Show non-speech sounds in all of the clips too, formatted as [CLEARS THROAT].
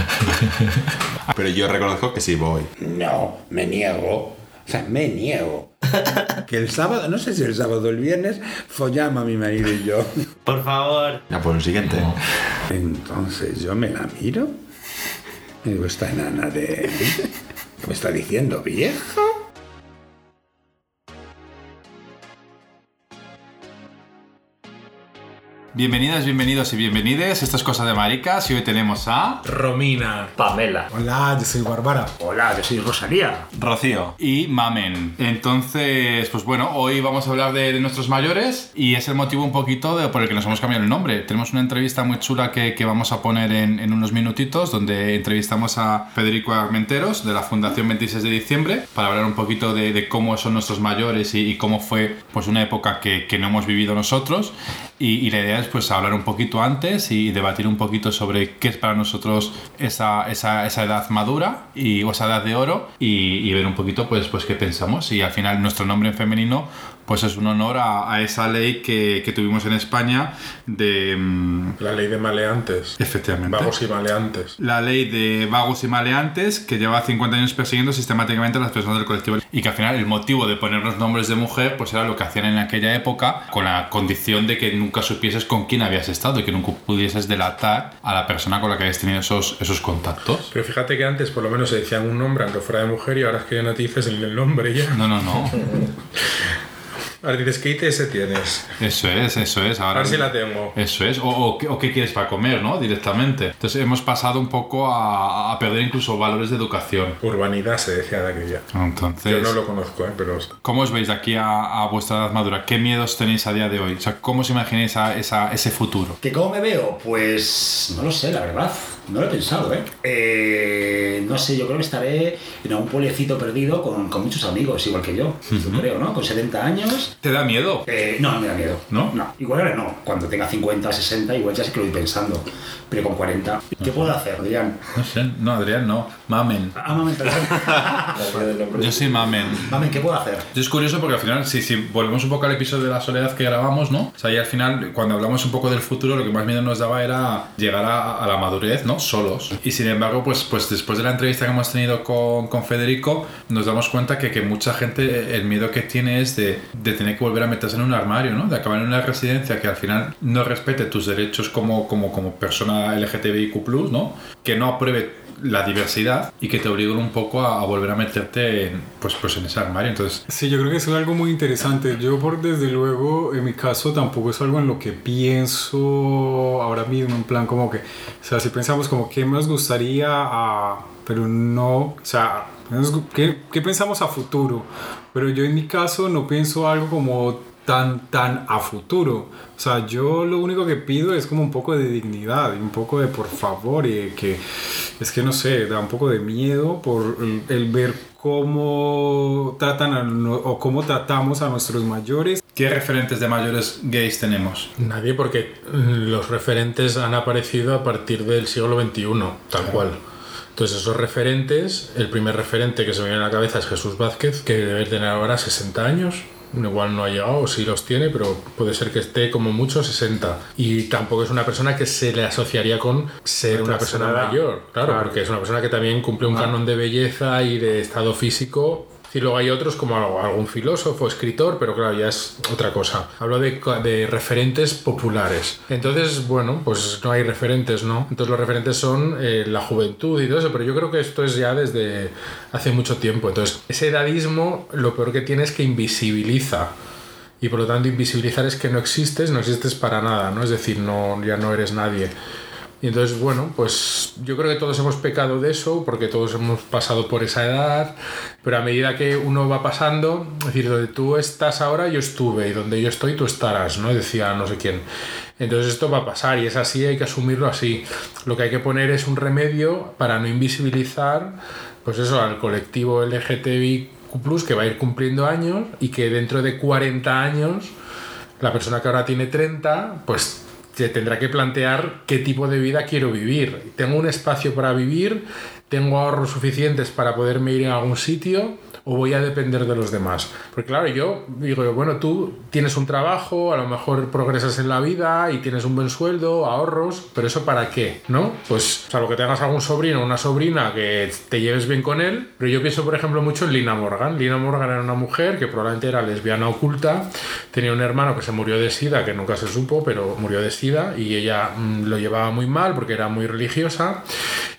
[LAUGHS] Pero yo reconozco que sí voy. No, me niego. O sea, me niego. [LAUGHS] Que el sábado, no sé si el sábado o el viernes, follamos a mi marido y yo. [LAUGHS] Por favor. Ya, por el siguiente. Entonces yo me la miro y digo, esta enana de... ¿Qué me está diciendo, vieja? Bienvenidas, bienvenidos y bienvenides. Esto es Cosa de Maricas y hoy tenemos a Romina. Pamela. Hola, yo soy Bárbara. Hola, yo soy Rosalía. Rocío y Mamen. Entonces, pues bueno, hoy vamos a hablar de, de nuestros mayores y es el motivo un poquito de, por el que nos hemos cambiado el nombre. Tenemos una entrevista muy chula que, que vamos a poner en, en unos minutitos donde entrevistamos a Federico Armenteros de la Fundación 26 de diciembre para hablar un poquito de, de cómo son nuestros mayores y, y cómo fue pues una época que, que no hemos vivido nosotros y, y la idea es pues hablar un poquito antes y debatir un poquito sobre qué es para nosotros esa, esa, esa edad madura y, o esa edad de oro y, y ver un poquito pues, pues qué pensamos. Y al final nuestro nombre en femenino pues es un honor a, a esa ley que, que tuvimos en España de... mm, La ley de maleantes. Efectivamente. Vagos y maleantes. La ley de vagos y maleantes que lleva 50 años persiguiendo sistemáticamente a las personas del colectivo y que al final el motivo de ponernos nombres de mujer pues era lo que hacían en aquella época con la condición de que nunca supieses con quién habías estado y que nunca pudieses delatar a la persona con la que habías tenido esos, esos contactos. Pero fíjate que antes por lo menos se decían un nombre aunque fuera de mujer y ahora es que ya no te dices el, el nombre ya. No, no, no. [LAUGHS] ¿qué ITS tienes? Eso es, eso es. A Ahora ver si la tengo. Eso es, o, o qué- o qué quieres para comer, ¿no? Directamente. Entonces hemos pasado un poco a, a perder incluso valores de educación. Urbanidad se decía de aquella. Entonces, Yo no lo conozco, ¿eh? pero ¿cómo os veis de aquí a, a vuestra edad madura? ¿Qué miedos tenéis a día de hoy? O sea, ¿cómo os imagináis a esa- ese futuro? ¿Que cómo me veo? Pues no lo sé, la verdad. No lo he pensado, ¿eh? Eh, No sé, yo creo que estaré en un pueblecito perdido con, con muchos amigos, igual que yo. Yo creo, ¿no? Con 70 años. ¿Te da miedo? Eh, no, no me da miedo. ¿No? No. Igual ahora no. Cuando tenga 50, 60, igual ya sé que lo voy pensando. Pero con 40. ¿Qué puedo hacer, Adrián? No sé, no, Adrián, no. Mamen. Ah, mamen, perdón. [LAUGHS] Yo soy Mamen. Mamen, ¿qué puedo hacer? Yo es curioso porque al final, si, si volvemos un poco al episodio de la soledad que grabamos, ¿no? O sea, y al final, cuando hablamos un poco del futuro, lo que más miedo nos daba era llegar a, a la madurez, ¿no? Solos. Y sin embargo, pues, pues después de la entrevista que hemos tenido con, con Federico, nos damos cuenta que, que mucha gente eh, el miedo que tiene es de, de tener que volver a meterse en un armario, ¿no? De acabar en una residencia que al final no respete tus derechos como, como, como persona LGTBIQ, ¿no? Que no apruebe la diversidad y que te obliguen un poco a, a volver a meterte en, pues, pues en ese armario. Entonces, Sí, yo creo que es algo muy interesante. Yo, por desde luego, en mi caso, tampoco es algo en lo que pienso ahora mismo, en plan como que, o sea, si pensamos como qué nos gustaría, a, pero no, o sea, ¿qué, qué pensamos a futuro? Pero yo en mi caso no pienso algo como tan, tan a futuro. O sea, yo lo único que pido es como un poco de dignidad y un poco de por favor y de que, es que no sé, da un poco de miedo por el, el ver cómo tratan a o cómo tratamos a nuestros mayores. ¿qué referentes de mayores gays tenemos? nadie porque los referentes han aparecido a partir del siglo XXI, tal cual. Entonces esos referentes, el primer referente que se me viene a la cabeza es Jesús Vázquez, que debe tener ahora 60 años. Igual no ha llegado, o sí los tiene, pero puede ser que esté como mucho 60. Y tampoco es una persona que se le asociaría con ser una persona mayor, claro, Claro. porque es una persona que también cumple un canon de belleza y de estado físico. Y luego hay otros como algún filósofo, escritor, pero claro, ya es otra cosa. Hablo de, de referentes populares. Entonces, bueno, pues no hay referentes, ¿no? Entonces los referentes son eh, la juventud y todo eso, pero yo creo que esto es ya desde hace mucho tiempo. Entonces, ese edadismo lo peor que tiene es que invisibiliza. Y por lo tanto, invisibilizar es que no existes, no existes para nada, ¿no? Es decir, no, ya no eres nadie. Y entonces, bueno, pues yo creo que todos hemos pecado de eso, porque todos hemos pasado por esa edad, pero a medida que uno va pasando, es decir, donde tú estás ahora, yo estuve, y donde yo estoy, tú estarás, ¿no? Decía no sé quién. Entonces esto va a pasar y es así, hay que asumirlo así. Lo que hay que poner es un remedio para no invisibilizar, pues eso, al colectivo LGTBIQ+, que va a ir cumpliendo años y que dentro de 40 años la persona que ahora tiene 30, pues se tendrá que plantear qué tipo de vida quiero vivir. ¿Tengo un espacio para vivir? ¿Tengo ahorros suficientes para poderme ir a algún sitio? O voy a depender de los demás. Porque claro, yo digo, bueno, tú tienes un trabajo, a lo mejor progresas en la vida y tienes un buen sueldo, ahorros, pero eso para qué, ¿no? Pues salvo que tengas algún sobrino o una sobrina que te lleves bien con él, pero yo pienso, por ejemplo, mucho en Lina Morgan. Lina Morgan era una mujer que probablemente era lesbiana oculta, tenía un hermano que se murió de sida, que nunca se supo, pero murió de sida y ella mm, lo llevaba muy mal porque era muy religiosa.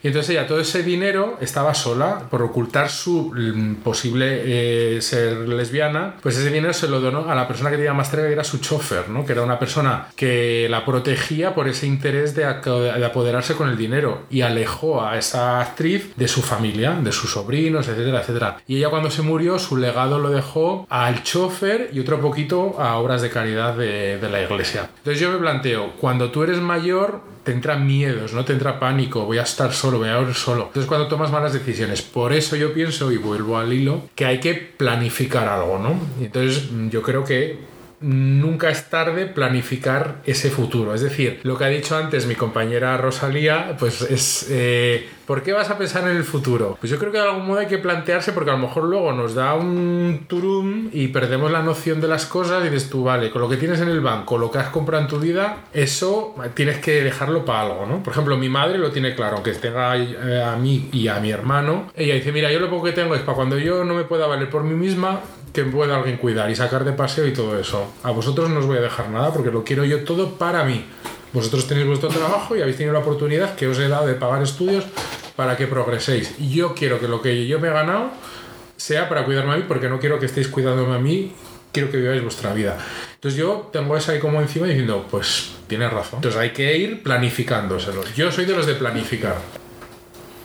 Y entonces ella todo ese dinero estaba sola por ocultar su mm, posible eh, ser lesbiana, pues ese dinero se lo donó a la persona que tenía más cerca, que era su chofer, ¿no? que era una persona que la protegía por ese interés de, de apoderarse con el dinero y alejó a esa actriz de su familia, de sus sobrinos, etcétera, etcétera. Y ella cuando se murió, su legado lo dejó al chofer y otro poquito a obras de caridad de, de la iglesia. Entonces yo me planteo, cuando tú eres mayor, te entran miedos, ¿no? Te entra pánico, voy a estar solo, voy a ir solo. Entonces cuando tomas malas decisiones, por eso yo pienso, y vuelvo al hilo, que hay que planificar algo, ¿no? Entonces yo creo que nunca es tarde planificar ese futuro. Es decir, lo que ha dicho antes mi compañera Rosalía, pues es, eh, ¿por qué vas a pensar en el futuro? Pues yo creo que de algún modo hay que plantearse porque a lo mejor luego nos da un turum y perdemos la noción de las cosas y dices tú, vale, con lo que tienes en el banco, lo que has comprado en tu vida, eso tienes que dejarlo para algo, ¿no? Por ejemplo, mi madre lo tiene claro, aunque tenga eh, a mí y a mi hermano, ella dice, mira, yo lo poco que tengo es para cuando yo no me pueda valer por mí misma, que pueda alguien cuidar y sacar de paseo y todo eso. A vosotros no os voy a dejar nada porque lo quiero yo todo para mí. Vosotros tenéis vuestro trabajo y habéis tenido la oportunidad que os he dado de pagar estudios para que progreséis. Y yo quiero que lo que yo me he ganado sea para cuidarme a mí porque no quiero que estéis cuidándome a mí, quiero que viváis vuestra vida. Entonces yo tengo esa ahí como encima diciendo, pues tienes razón. Entonces hay que ir planificándoselo. Yo soy de los de planificar.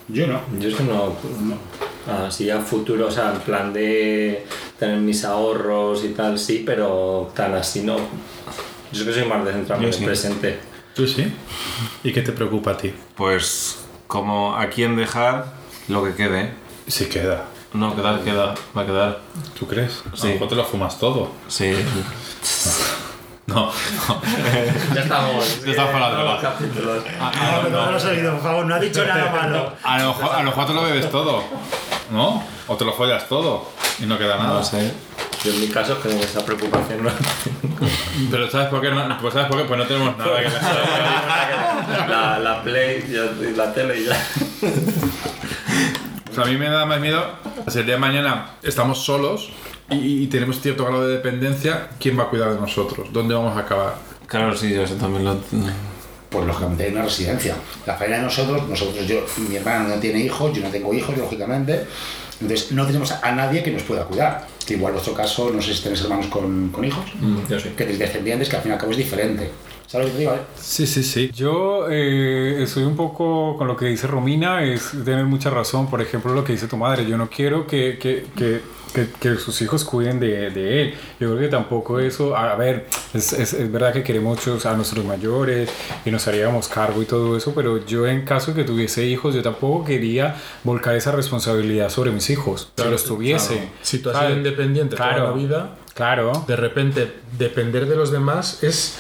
Yo no. Yo es que no, así a futuro, o sea, en plan de tener mis ahorros y tal, sí, pero tan así no. Yo es que soy más de centrarme en el sí. presente. ¿Tú sí? ¿Y qué te preocupa a ti? Pues como a quién dejar lo que quede. Si queda. No, quedar, queda, va a quedar. ¿Tú crees? A Sí. lo mejor te lo fumas todo. Sí. [LAUGHS] No. [LAUGHS] Ya estamos. Ya estamos para droga. capítulos. A, No, no lo has oído, por favor, no ha dicho nada malo. a lo mejor, a lo mejor te lo bebes todo, ¿no? O te lo follas todo y no queda nada. No sé. Yo en mi caso es que tengo esa preocupación. ¿no? [LAUGHS] Pero ¿sabes por qué? No, pues ¿sabes por qué? Pues no tenemos nada que dejar. [LAUGHS] la, la Play y la tele y ya. Sea, a mí me da más miedo si el día de mañana estamos solos y, y tenemos cierto grado de dependencia, ¿quién va a cuidar de nosotros? ¿Dónde vamos a acabar? Claro, sí, yo eso también lo. Pues lógicamente hay una residencia. La faena de nosotros, nosotros, yo, mi hermana no tiene hijos, yo no tengo hijos, lógicamente. Entonces no tenemos a nadie que nos pueda cuidar. Que igual vuestro caso, no sé si tenéis hermanos con, con hijos, Yo sí. que tenéis descendientes, que al fin y al cabo es diferente. ¿Sabes lo que te digo? eh? Sí, sí, sí. Yo eh, estoy un poco con lo que dice Romina, es tener mucha razón. Por ejemplo, lo que dice tu madre, yo no quiero que, que, que, que, que sus hijos cuiden de, de él. Yo creo que tampoco eso, a ver, es, es, es verdad que queremos mucho a nuestros mayores y nos haríamos cargo y todo eso, pero yo en caso de que tuviese hijos, yo tampoco quería volcar esa responsabilidad sobre mis hijos, si los tuviese. Claro. Si tú has ¿sabes? sido independiente toda Claro. la vida, Claro. de repente depender de los demás es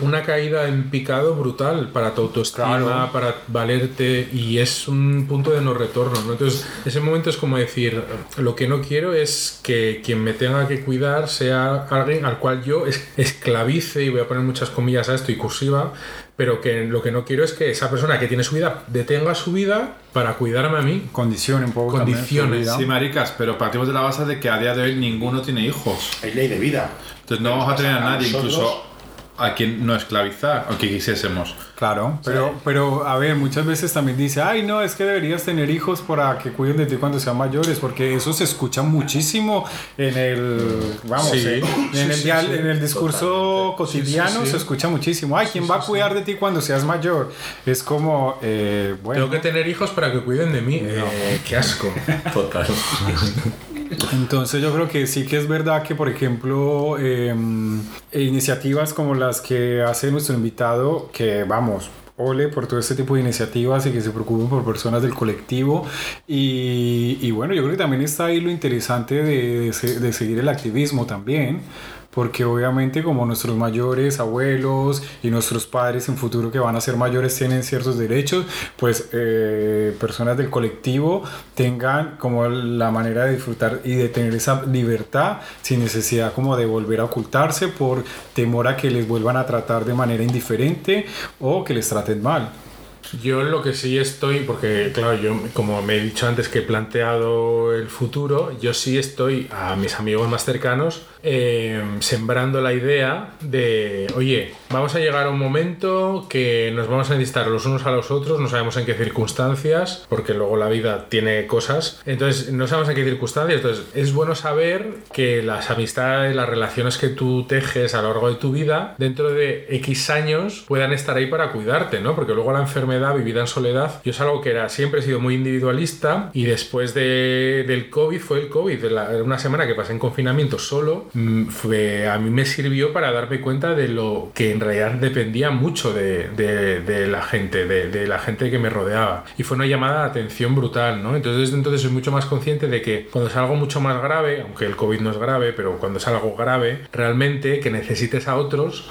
una caída en picado brutal para tu autoestima, Claro. para valerte y es un punto de no retorno. ¿no? Entonces, ese momento es como decir, lo que no quiero es que quien me tenga que cuidar sea alguien al cual yo es- esclavice, y voy a poner muchas comillas a esto y cursiva, pero que lo que no quiero es que esa persona que tiene su vida detenga su vida para cuidarme a mí. Condicione un poco también Condiciones, vida. Sí, maricas, pero partimos de la base de que a día de hoy ninguno tiene hijos. Es ley de vida. Entonces no vamos a tener a nadie, incluso a quien no esclavizar, aunque quisiésemos. Claro, pero, pero a ver, muchas veces también dice, ay, no, es que deberías tener hijos para que cuiden de ti cuando sean mayores, porque eso se escucha muchísimo en el, vamos, Sí, eh, sí, en, el, sí, dial- sí, en el discurso totalmente. cotidiano Sí, sí, sí. se escucha muchísimo, ay, ¿quién va a cuidar de ti cuando seas mayor? Es como, eh, bueno, Tengo que tener hijos para que cuiden de mí. Eh, qué asco. Total. Entonces yo creo que sí que es verdad que, por ejemplo, eh, iniciativas como las que hace nuestro invitado, que vamos, ole por todo este tipo de iniciativas y que se preocupen por personas del colectivo. Y, y bueno, yo creo que también está ahí lo interesante de, de de seguir el activismo también. Porque obviamente como nuestros mayores, abuelos y nuestros padres en futuro que van a ser mayores tienen ciertos derechos, pues eh, personas del colectivo tengan como la manera de disfrutar y de tener esa libertad sin necesidad como de volver a ocultarse por temor a que les vuelvan a tratar de manera indiferente o que les traten mal. Yo lo que sí estoy, porque claro, yo como me he dicho antes que he planteado el futuro, yo sí estoy a mis amigos más cercanos eh, sembrando la idea de, oye, vamos a llegar a un momento que nos vamos a necesitar los unos a los otros, no sabemos en qué circunstancias, porque luego la vida tiene cosas, entonces no sabemos en qué circunstancias, entonces es bueno saber que las amistades, las relaciones que tú tejes a lo largo de tu vida, dentro de X años puedan estar ahí para cuidarte, ¿no? Porque luego la enfermedad vivida en soledad, yo es algo que era, siempre he sido muy individualista y después de, del COVID fue el COVID, de una semana que pasé en confinamiento solo, fue, a mí me sirvió para darme cuenta de lo que en realidad dependía mucho de, de- la gente, de, de la gente que me rodeaba. Y fue una llamada de atención brutal, ¿no? Entonces desde entonces soy mucho más consciente de que cuando es algo mucho más grave, aunque el COVID no es grave, pero cuando es algo grave, realmente que necesites a otros,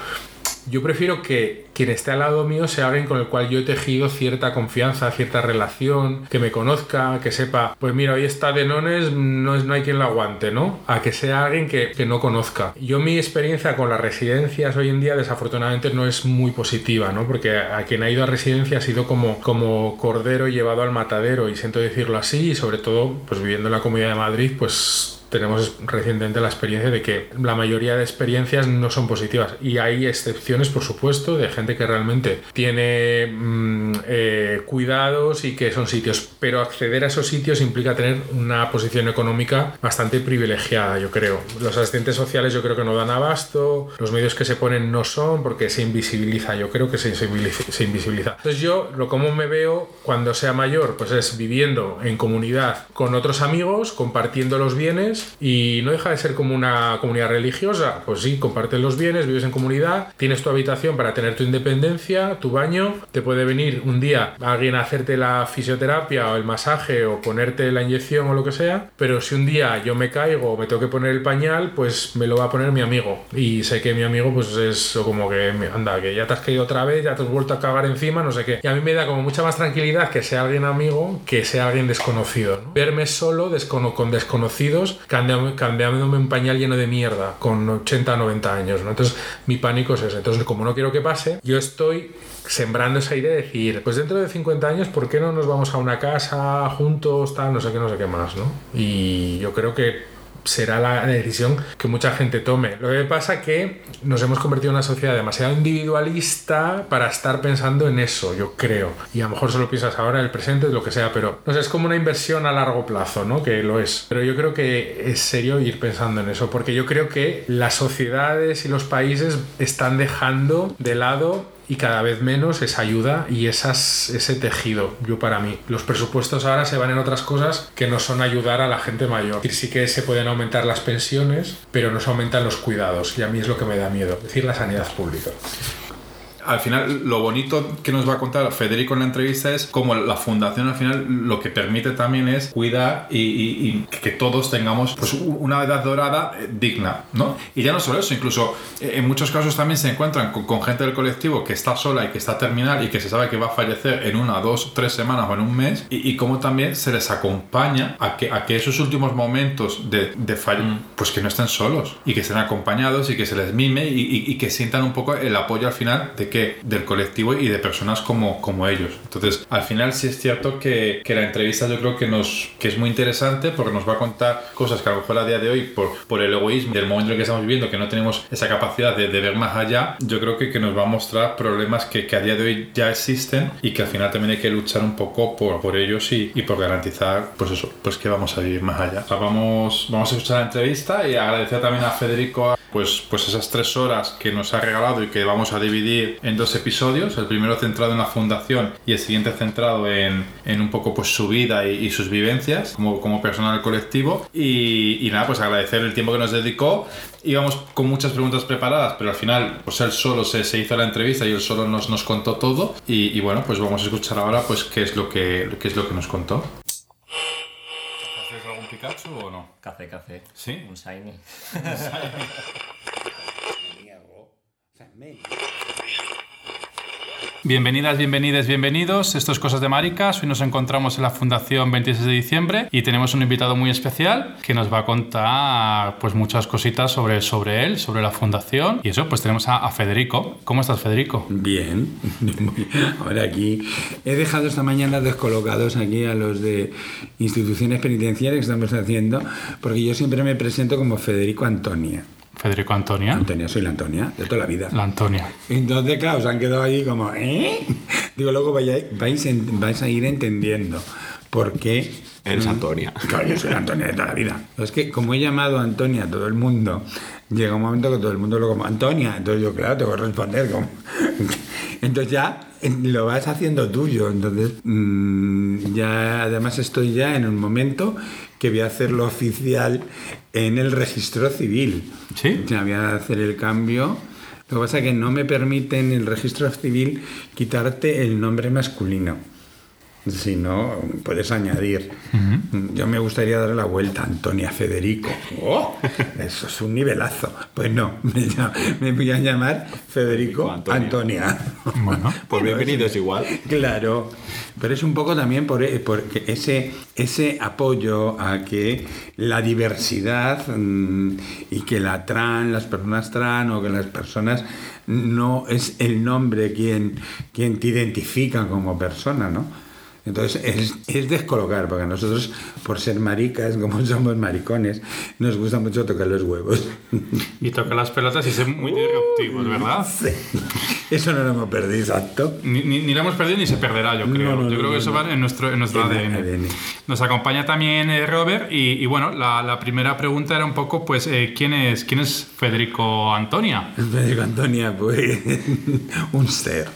yo prefiero que quien esté al lado mío sea alguien con el cual yo he tejido cierta confianza, cierta relación, que me conozca, que sepa, pues mira, hoy está de nones, no, es, no hay quien la aguante, ¿no? A que sea alguien que, que no conozca. Yo mi experiencia con las residencias hoy en día desafortunadamente no es muy positiva, ¿no? Porque a quien ha ido a residencia ha sido como, como cordero llevado al matadero, y siento decirlo así, y sobre todo, pues viviendo en la Comunidad de Madrid, pues tenemos recientemente la experiencia de que la mayoría de experiencias no son positivas. Y hay excepciones por supuesto de gente que realmente tiene mm, eh, cuidados y que son sitios. Pero acceder a esos sitios implica tener una posición económica bastante privilegiada yo creo. Los asistentes sociales yo creo que no dan abasto los medios que se ponen no son porque se invisibiliza. Yo creo que se invisibiliza, se invisibiliza. entonces yo lo como me veo cuando sea mayor pues es viviendo en comunidad con otros amigos compartiendo los bienes y no deja de ser como una comunidad religiosa. Pues sí, compartes los bienes, vives en comunidad, tienes tu habitación para tener tu independencia, tu baño, te puede venir un día alguien a hacerte la fisioterapia o el masaje o ponerte la inyección o lo que sea, pero si un día yo me caigo o me tengo que poner el pañal, pues me lo va a poner mi amigo. Y sé que mi amigo pues es como que, anda, que ya te has caído otra vez, ya te has vuelto a cagar encima, no sé qué. Y a mí me da como mucha más tranquilidad que sea alguien amigo que sea alguien desconocido. ¿no? Verme solo descono- con desconocidos cambiándome un pañal lleno de mierda con 80 90 años. Entonces mi pánico es ese. Entonces como no quiero que pase, yo estoy sembrando esa idea de decir, pues dentro de 50 años, ¿por qué no nos vamos a una casa juntos, tal, no sé qué, no sé qué más, ¿no? Y yo creo que será la decisión que mucha gente tome. Lo que pasa que nos hemos convertido en una sociedad demasiado individualista para estar pensando en eso, yo creo. Y a lo mejor solo piensas ahora el presente, lo que sea, pero no sé, es como una inversión a largo plazo, ¿no? Que lo es. Pero yo creo que es serio ir pensando en eso, porque yo creo que las sociedades y los países están dejando de lado y cada vez menos esa ayuda y esas, ese tejido, yo para mí. Los presupuestos ahora se van en otras cosas que no son ayudar a la gente mayor. Sí que se pueden aumentar las pensiones, pero no se aumentan los cuidados y a mí es lo que me da miedo, es decir, la sanidad pública. Al final lo bonito que nos va a contar Federico en la entrevista es como la fundación al final lo que permite también es cuidar y, y- y que todos tengamos pues, una edad dorada eh, digna, ¿no? Y ya no solo eso, incluso eh, en muchos casos también se encuentran con, con gente del colectivo que está sola y que está terminal y que se sabe que va a fallecer en una, dos, tres semanas o en un mes y, y cómo también se les acompaña a que, a que esos últimos momentos de, de fall- pues que no estén solos y que estén acompañados y que se les mime y, y- y que sientan un poco el apoyo al final de que del colectivo y de personas como, como ellos. Entonces, al final sí es cierto que, que la entrevista yo creo que nos que es muy interesante porque nos va a contar cosas que a lo mejor a día de hoy por, por el egoísmo del momento en el que estamos viviendo que no tenemos esa capacidad de, de ver más allá, yo creo que, que nos va a mostrar problemas que, que a día de hoy ya existen y que al final también hay que luchar un poco por, por ellos y, y por garantizar pues eso, pues que vamos a vivir más allá. O sea, vamos, vamos a escuchar la entrevista y agradecer también a Federico pues, pues esas tres horas que nos ha regalado y que vamos a dividir en dos episodios, el primero centrado en la fundación y el siguiente centrado en, en un poco pues su vida y, sus vivencias como, como persona del colectivo. Y, y nada, pues agradecer el tiempo que nos dedicó. Íbamos con muchas preguntas preparadas pero al final pues él solo se, hizo la entrevista y él solo nos, nos contó todo. Y, y bueno pues vamos a escuchar ahora pues qué es lo que, qué es lo que nos contó. ¿Haces algún Pikachu o no? Café, café. ¿Sí? Un shiny. Un shiny. [LAUGHS] Bienvenidas, bienvenidas, bienvenidos. Esto es Cosas de Maricas. Hoy nos encontramos en la Fundación 26 de diciembre y tenemos un invitado muy especial que nos va a contar pues muchas cositas sobre, sobre él, sobre la fundación. Y eso, pues tenemos a, Federico. ¿Cómo estás, Federico? Bien. [LAUGHS] Ahora aquí he dejado esta mañana descolocados aquí a los de instituciones penitenciarias que estamos haciendo, porque yo siempre me presento como Federico Antonia. Federico Antonia. Antonia, soy la Antonia, de toda la vida. La Antonia. Entonces, claro, se han quedado ahí como, ¿eh? Digo, luego vaya- vais, en- vais a ir entendiendo por qué. Eres mm, Antonia. Claro, yo soy la Antonia de toda la vida. Es que, como he llamado a Antonia a todo el mundo, llega un momento que todo el mundo lo como Antonia. Entonces, yo, claro, tengo que responder como. [LAUGHS] Entonces, ya eh, lo vas haciendo tuyo. Entonces, mm, ya además estoy ya en un momento que voy a hacerlo oficial en el registro civil. ¿Sí? Ya voy a hacer el cambio. Lo que pasa es que no me permiten en el registro civil quitarte el nombre masculino. Si no, puedes añadir. Yo me gustaría darle la vuelta a Antonia Federico. ¡Oh! Eso es un nivelazo. Pues no, [LAUGHS] me, voy a llamar Federico Antonia. Antonia. Bueno, [LAUGHS] Pues bienvenido, es igual. Claro, pero es un poco también por, por que ese, ese apoyo a que la diversidad mm, y que la tran, las personas tran o que las personas no es el nombre quien, quien te identifica como persona, ¿no? Entonces es, es descolocar, porque nosotros, por ser maricas, [LAUGHS] como somos maricones, nos gusta mucho tocar los huevos. [LAUGHS] y toca las pelotas y ser muy disruptivos, ¿verdad? Sí. Eso no lo hemos perdido, exacto. Ni, ni, ni lo hemos perdido ni se perderá, yo creo. No, no, yo no, creo que eso va en nuestro, en nuestro ADN. ADN. Nos acompaña también eh, Robert y, y bueno, la, la primera pregunta era un poco, pues, eh, ¿quién, es, ¿quién es Federico Antonia? Federico Antonia, pues [LAUGHS] un ser,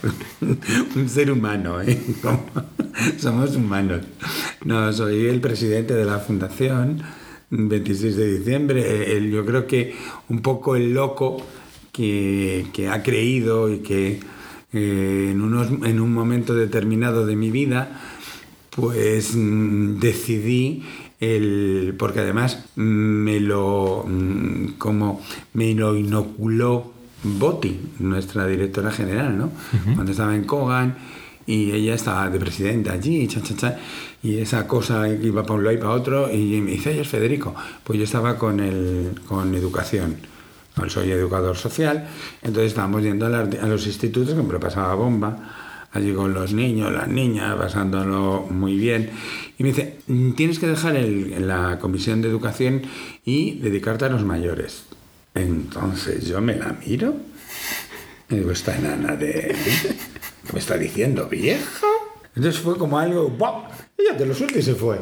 un ser humano, ¿eh? Como- [LAUGHS] somos humanos. No, soy el presidente de la fundación, 26 de diciembre. El- yo creo que un poco el loco que, que ha creído y que eh, en, unos, en un momento determinado de mi vida, pues mm, decidí el porque además mm, me lo mm, como me lo inoculó Botti, nuestra directora general, ¿no? Cuando estaba en Kogan y ella estaba de presidenta allí, cha, cha, cha, y esa cosa iba para un lado y para otro, y me dice, "Oye, Federico. Pues yo estaba con, el, con educación. Soy educador social, entonces estábamos yendo a, los institutos, que me pasaba bomba, allí con los niños, las niñas, pasándolo muy bien. Y me dice, "Mm, tienes que dejar la comisión de educación y dedicarte a los mayores. Entonces yo me la miro y digo, esta enana de... ¿Qué me está diciendo, vieja? Entonces fue como algo. Ella te lo suelta y se fue.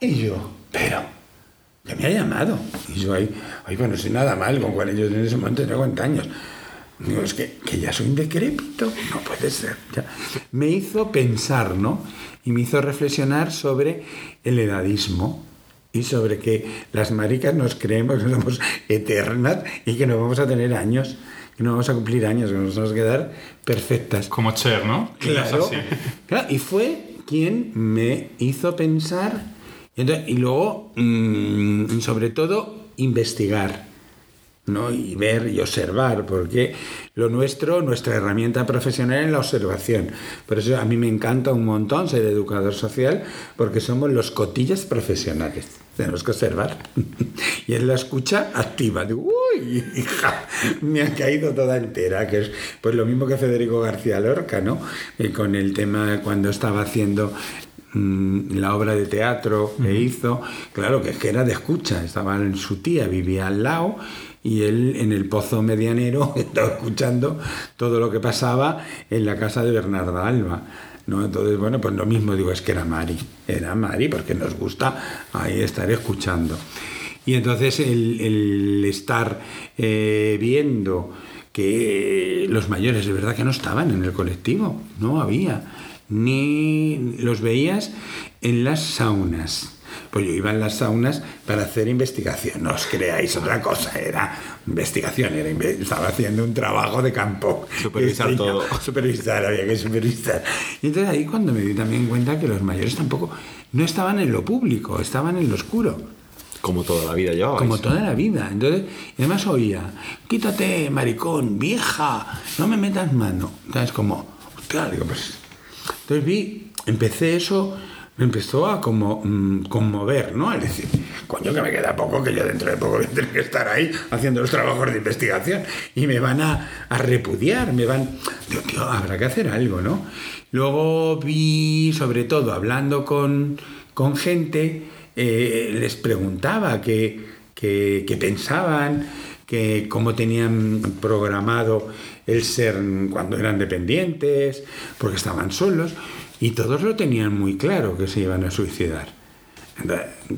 Y yo, pero, que me ha llamado. Y yo ahí, ay, bueno, soy nada mal, con cual yo en ese momento tenía 40 años. Digo, es que, que ya soy un decrépito, no puede ser. ya. Me hizo pensar, ¿no? Y me hizo reflexionar sobre el edadismo y sobre que las maricas nos creemos que somos eternas y que no vamos a tener años, que no vamos a cumplir años, que nos vamos a quedar perfectas. Como Cher, ¿no? Y Claro, así. [LAUGHS] claro, y fue quien me hizo pensar y, entonces- y luego, mm, sobre todo, investigar. ¿No? y ver y observar, porque lo nuestro, nuestra herramienta profesional es la observación. Por eso a mí me encanta un montón ser educador social, porque somos los cotillas profesionales. Tenemos que observar. [LAUGHS] y es la escucha activa. Digo, uy, hija, me ha caído toda entera, que es pues lo mismo que Federico García Lorca, ¿no? Eh, con el tema cuando estaba haciendo mm, la obra de teatro que hizo, claro que es que era de escucha, estaba en su tía, vivía al lado y él en el pozo medianero [LAUGHS] estaba escuchando todo lo que pasaba en la casa de Bernarda Alba. ¿no? Entonces, bueno, pues lo mismo digo, es que era Mari, era Mari porque nos gusta ahí estar escuchando. Y entonces el, el estar eh, viendo que los mayores de verdad que no estaban en el colectivo, no había, ni los veías en las saunas. Pues yo iba en las saunas para hacer investigación, no os creáis otra cosa, era investigación, era estaba haciendo un trabajo de campo. Supervisar Este, todo. Supervisar, había que supervisar. Y entonces ahí cuando me di también cuenta que los mayores tampoco no estaban en lo público, estaban en lo oscuro. Como toda la vida llevabais. Como toda la vida. Entonces, y además oía, quítate, maricón, vieja, no me metas mano. Entonces, como, hostia, digo, pues. Entonces vi, empecé eso, me empezó a mm, conmover, ¿no? Es decir, coño, que me queda poco, que yo dentro de poco voy a tener que estar ahí haciendo los trabajos de investigación y me van a, a repudiar, me van. Digo, habrá que hacer algo, ¿no? Luego vi, sobre todo, hablando con, con gente, eh, les preguntaba qué, qué pensaban, que cómo tenían programado el ser cuando eran dependientes, porque estaban solos, y todos lo tenían muy claro que se iban a suicidar.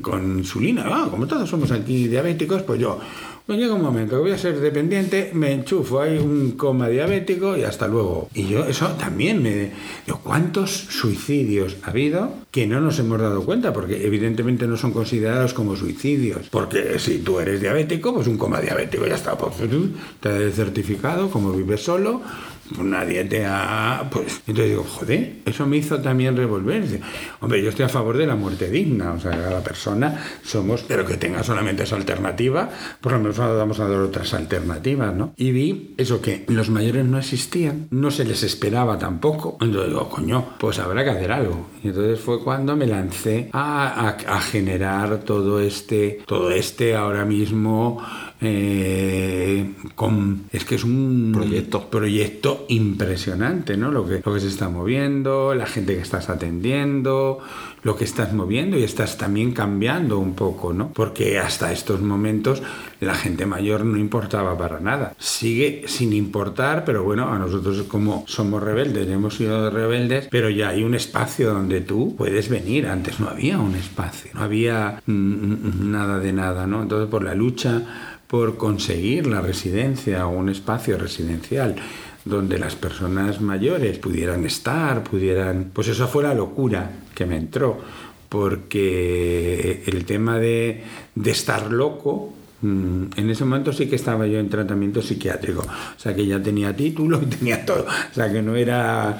Con insulina, ah, como todos somos aquí diabéticos, pues yo, pues llega un momento que voy a ser dependiente, me enchufo, hay un coma diabético y hasta luego. Y yo, eso también me... Yo, ¿Cuántos suicidios ha habido que no nos hemos dado cuenta? Porque evidentemente no son considerados como suicidios. Porque si tú eres diabético, pues un coma diabético ya está. Pues, te ha certificado, como vives solo, nadie te ha... Pues, entonces digo, joder, eso me hizo también revolverse. Hombre, yo estoy a favor de la muerte digna, o sea, cada persona somos, pero que tenga solamente esa alternativa, por lo menos vamos a dar otras alternativas, ¿no? Y vi eso que los mayores no existían, no se les esperaba tampoco. Entonces digo, coño, pues habrá que hacer algo. Y entonces fue cuando me lancé a, a- a generar todo este, todo este ahora mismo eh, con, es que es un Proyecto. proyecto impresionante, ¿no? Lo que, lo que se está moviendo, la gente que estás atendiendo, lo que estás moviendo y estás también cambiando un poco, ¿no? Porque hasta estos momentos la gente mayor no importaba para nada. Sigue sin importar, pero bueno, a nosotros como somos rebeldes, hemos sido rebeldes, pero ya hay un espacio donde tú puedes venir. Antes no había un espacio, no había mm, nada de nada, ¿no? Entonces por la lucha por conseguir la residencia o un espacio residencial donde las personas mayores pudieran estar, pudieran... Pues eso fue la locura que me entró, porque el tema de, de estar loco, mm, en ese momento sí que estaba yo en tratamiento psiquiátrico, o sea que ya tenía título y [LAUGHS] tenía todo, o sea que no era,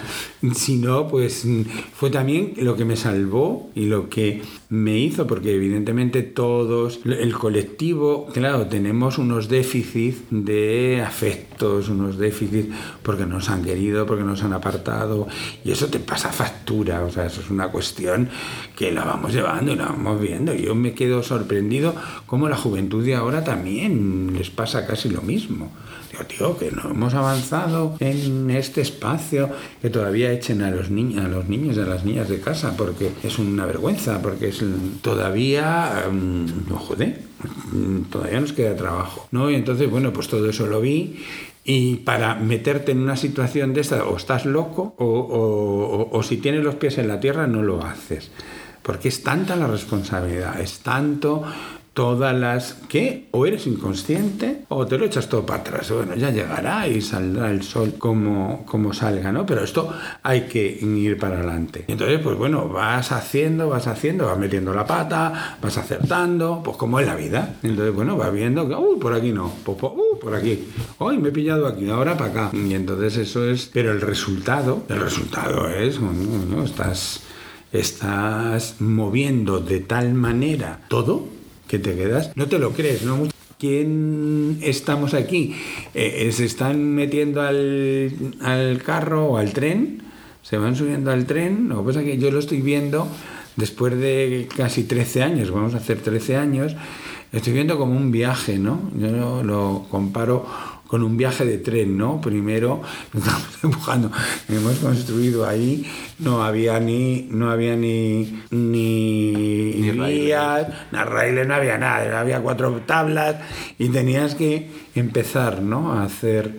sino pues mm, fue también lo que me salvó y lo que me hizo, porque evidentemente todos, el colectivo, claro, tenemos unos déficits de afectos, unos déficits porque nos han querido, porque nos han apartado, y eso te pasa factura, o sea, eso es una cuestión que la vamos llevando y la vamos viendo. Yo me quedo sorprendido cómo la juventud de ahora también les pasa casi lo mismo. Digo, tío, que no hemos avanzado en este espacio, que todavía echen a los, niños, a los niños y a las niñas de casa, porque es una vergüenza, porque es todavía, mm, no joder, mm, todavía nos queda trabajo. ¿no? Y entonces, bueno, pues todo eso lo vi. Y para meterte en una situación de esta, o estás loco, o, o- si tienes los pies en la tierra, no lo haces. Porque es tanta la responsabilidad, es tanto todas las que o eres inconsciente o te lo echas todo para atrás. Bueno, ya llegará y saldrá el sol como, como salga, ¿no? Pero esto hay que ir para adelante. Entonces, pues bueno, vas haciendo, vas haciendo, vas metiendo la pata, vas acertando, pues como es la vida. Entonces, bueno, vas viendo que, uy, por aquí no, pues, pues, uh, por aquí. Hoy me he pillado aquí, ahora para acá. Y entonces eso es, pero el resultado, el resultado es, ¿no? estás estás moviendo de tal manera todo que te quedas, no te lo crees, ¿no? ¿Quién estamos aquí? Eh, eh, se están metiendo al, al carro o al tren, se van subiendo al tren, lo que pasa es que yo lo estoy viendo después de casi 13 años, vamos a hacer 13 años, estoy viendo como un viaje, ¿no? Yo lo, lo comparo con un viaje de tren, ¿no? Primero estamos [LAUGHS] empujando, hemos construido ahí, no había ni, no había ni, ni, vías, ni raíles, no había nada, había cuatro tablas y tenías que empezar, ¿no? A hacer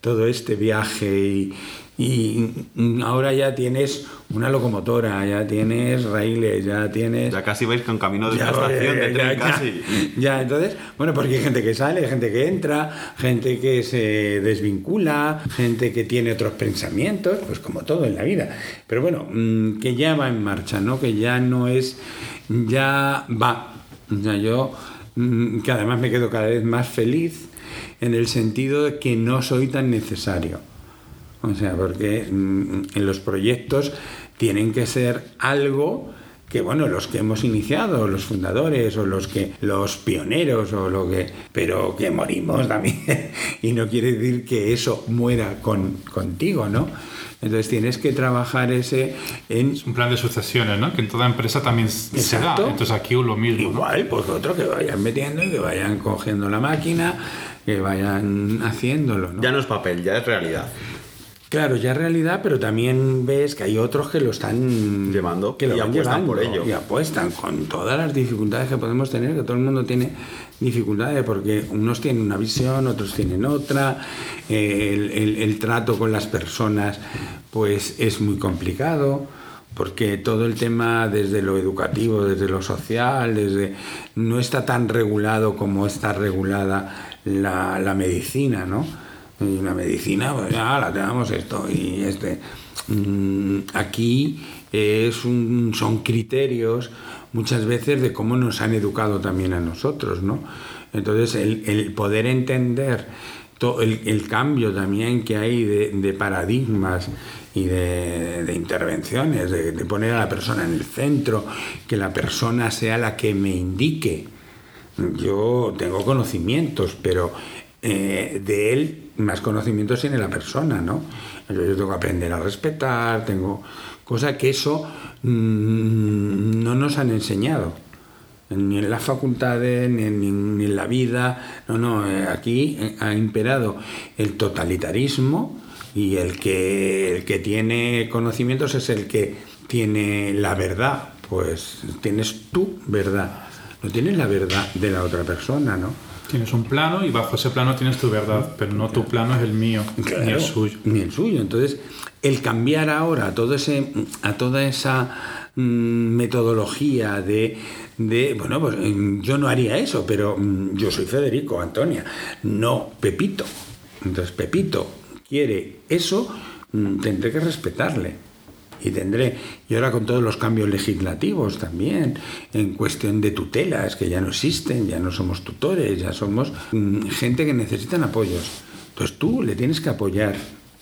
todo este viaje y, y ahora ya tienes una locomotora, ya tienes raíles, ya tienes... Ya casi vais con camino de Ya, una estación de ya, tren ya, casi. [LAUGHS] Ya, entonces, bueno, porque hay gente que sale, gente que entra, gente que se desvincula, gente que tiene otros pensamientos, pues como todo en la vida. Pero bueno, mm, que ya va en marcha, ¿no? Que ya no es, ya va. O sea, yo, mm, que además me quedo cada vez más feliz en el sentido de que no soy tan necesario. O sea, porque mm, en los proyectos tienen que ser algo que bueno, los que hemos iniciado, los fundadores o los que los pioneros o lo que, pero que morimos también [LAUGHS] y no quiere decir que eso muera con, contigo, ¿no? Entonces tienes que trabajar ese en Es un plan de sucesiones, ¿no? Que en toda empresa también se da. Exacto. Entonces aquí lo mismo. ¿no? igual, pues otro que vayan metiendo y que vayan cogiendo la máquina, que vayan haciéndolo, ¿no? Ya no es papel, ya es realidad. Claro, ya es realidad, pero también ves que hay otros que lo están Llevando, que lo y van apuestan llevando, por ello. y apuestan con todas las dificultades que podemos tener, que todo el mundo tiene dificultades, porque unos tienen una visión, otros tienen otra, eh, el, el- el trato con las personas pues es muy complicado porque todo el tema desde lo educativo, desde lo social, desde no está tan regulado como está regulada la, la medicina, ¿no? Y la medicina, pues ya la tenemos esto y este. Mm, Aquí es un- son criterios muchas veces de cómo nos han educado también a nosotros, ¿no? Entonces el, el poder entender to- el, el cambio también que hay de, paradigmas y de, intervenciones, de, de poner a la persona en el centro, que la persona sea la que me indique. Yo tengo conocimientos, pero eh, de él más conocimientos tiene la persona, ¿no? Yo, tengo que aprender a respetar, tengo cosa que eso mm, no nos han enseñado ni en las facultades, ni en, ni en la vida. No, no, eh, aquí eh, ha imperado el totalitarismo y el que, el que tiene conocimientos es el que tiene la verdad. Pues tienes tu verdad, no tienes la verdad de la otra persona, ¿no? Tienes un plano y bajo ese plano tienes tu verdad, pero no tu plano es el mío, ni el suyo. Ni el suyo. Entonces, el cambiar ahora a, todo ese, a toda esa mm, metodología de, de, bueno, pues mm, yo no haría eso, pero mm, yo soy Federico, Antonia, no Pepito. Entonces, Pepito quiere eso, mm, tendré que respetarle. Y tendré, y ahora con todos los cambios legislativos también, en cuestión de tutelas, que ya no existen, ya no somos tutores, ya somos mm, gente que necesitan apoyos. Entonces tú le tienes que apoyar.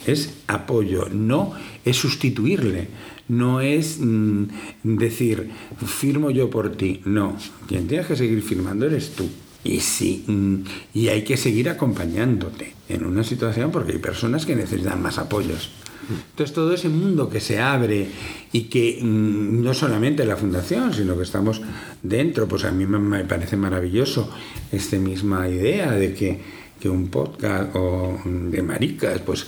Es apoyo, no es sustituirle, no es mm, decir, firmo yo por ti. No, quien tienes que seguir firmando eres tú. Y sí, mm, y hay que seguir acompañándote en una situación porque hay personas que necesitan más apoyos. Entonces todo ese mundo que se abre y que mm, no solamente la fundación, sino que estamos dentro, pues a mí me, parece maravilloso esta misma idea de que, que un podcast o de maricas, pues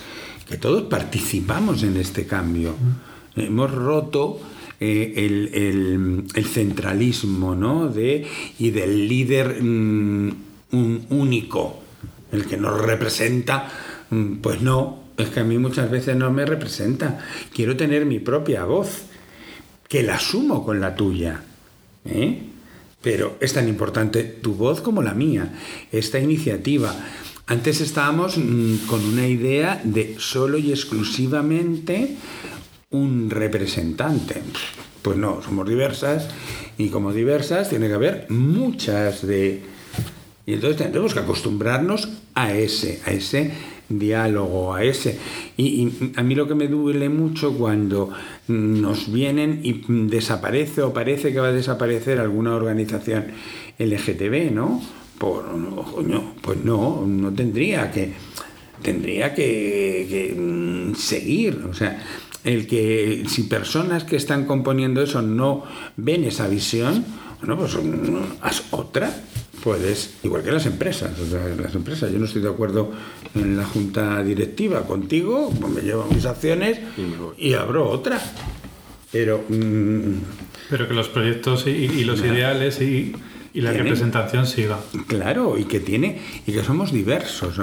que todos participamos en este cambio. Hemos roto eh, el, el- el centralismo ¿no? de, y del líder mm, un único, el que nos representa, mm, pues no, es que a mí muchas veces no me representa. Quiero tener mi propia voz, que la asumo con la tuya. ¿eh? Pero es tan importante tu voz como la mía, esta iniciativa. Antes estábamos mm, con una idea de solo y exclusivamente un representante. Pues no, somos diversas y como diversas tiene que haber muchas de... Y entonces tendremos que acostumbrarnos a ese, a ese diálogo, a ese... Y, y a mí lo que me duele mucho cuando nos vienen y desaparece o parece que va a desaparecer alguna organización LGTB, ¿no? Por, no, pues no, no tendría que tendría que, que, mm, seguir. O sea, el que si personas que están componiendo eso no ven esa visión, bueno, pues mm, haz otra. Puedes, igual que las empresas, o sea, las empresas, yo no estoy de acuerdo en la junta directiva contigo, pues me llevo mis acciones y abro otra. Pero mm, Pero que los proyectos y, y los ideales y, y la representación siga. Claro, y que tiene, y que somos diversos.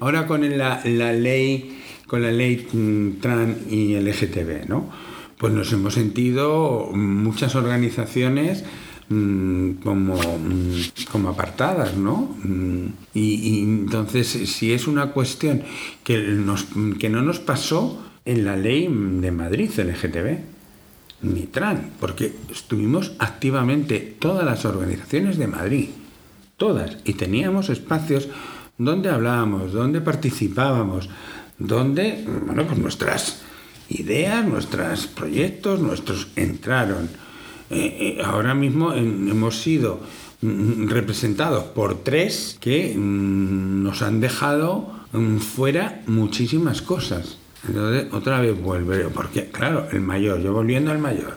Ahora con la, la ley, con la ley mm, trans y LGTB, ¿no? Pues nos hemos sentido muchas organizaciones como, mm, como apartadas, ¿no? Mm, Y, y entonces, si es una cuestión que, nos, que no nos pasó en la ley de Madrid LGTB, ni TRAN, porque estuvimos activamente todas las organizaciones de Madrid, todas, y teníamos espacios donde hablábamos, donde participábamos, donde, bueno, pues nuestras ideas, nuestros proyectos, nuestros entraron. Eh, eh, ahora mismo hemos sido mm, representados por tres que mm, nos han dejado mm, fuera muchísimas cosas. Entonces, otra vez vuelve, porque claro, el mayor, yo volviendo al mayor,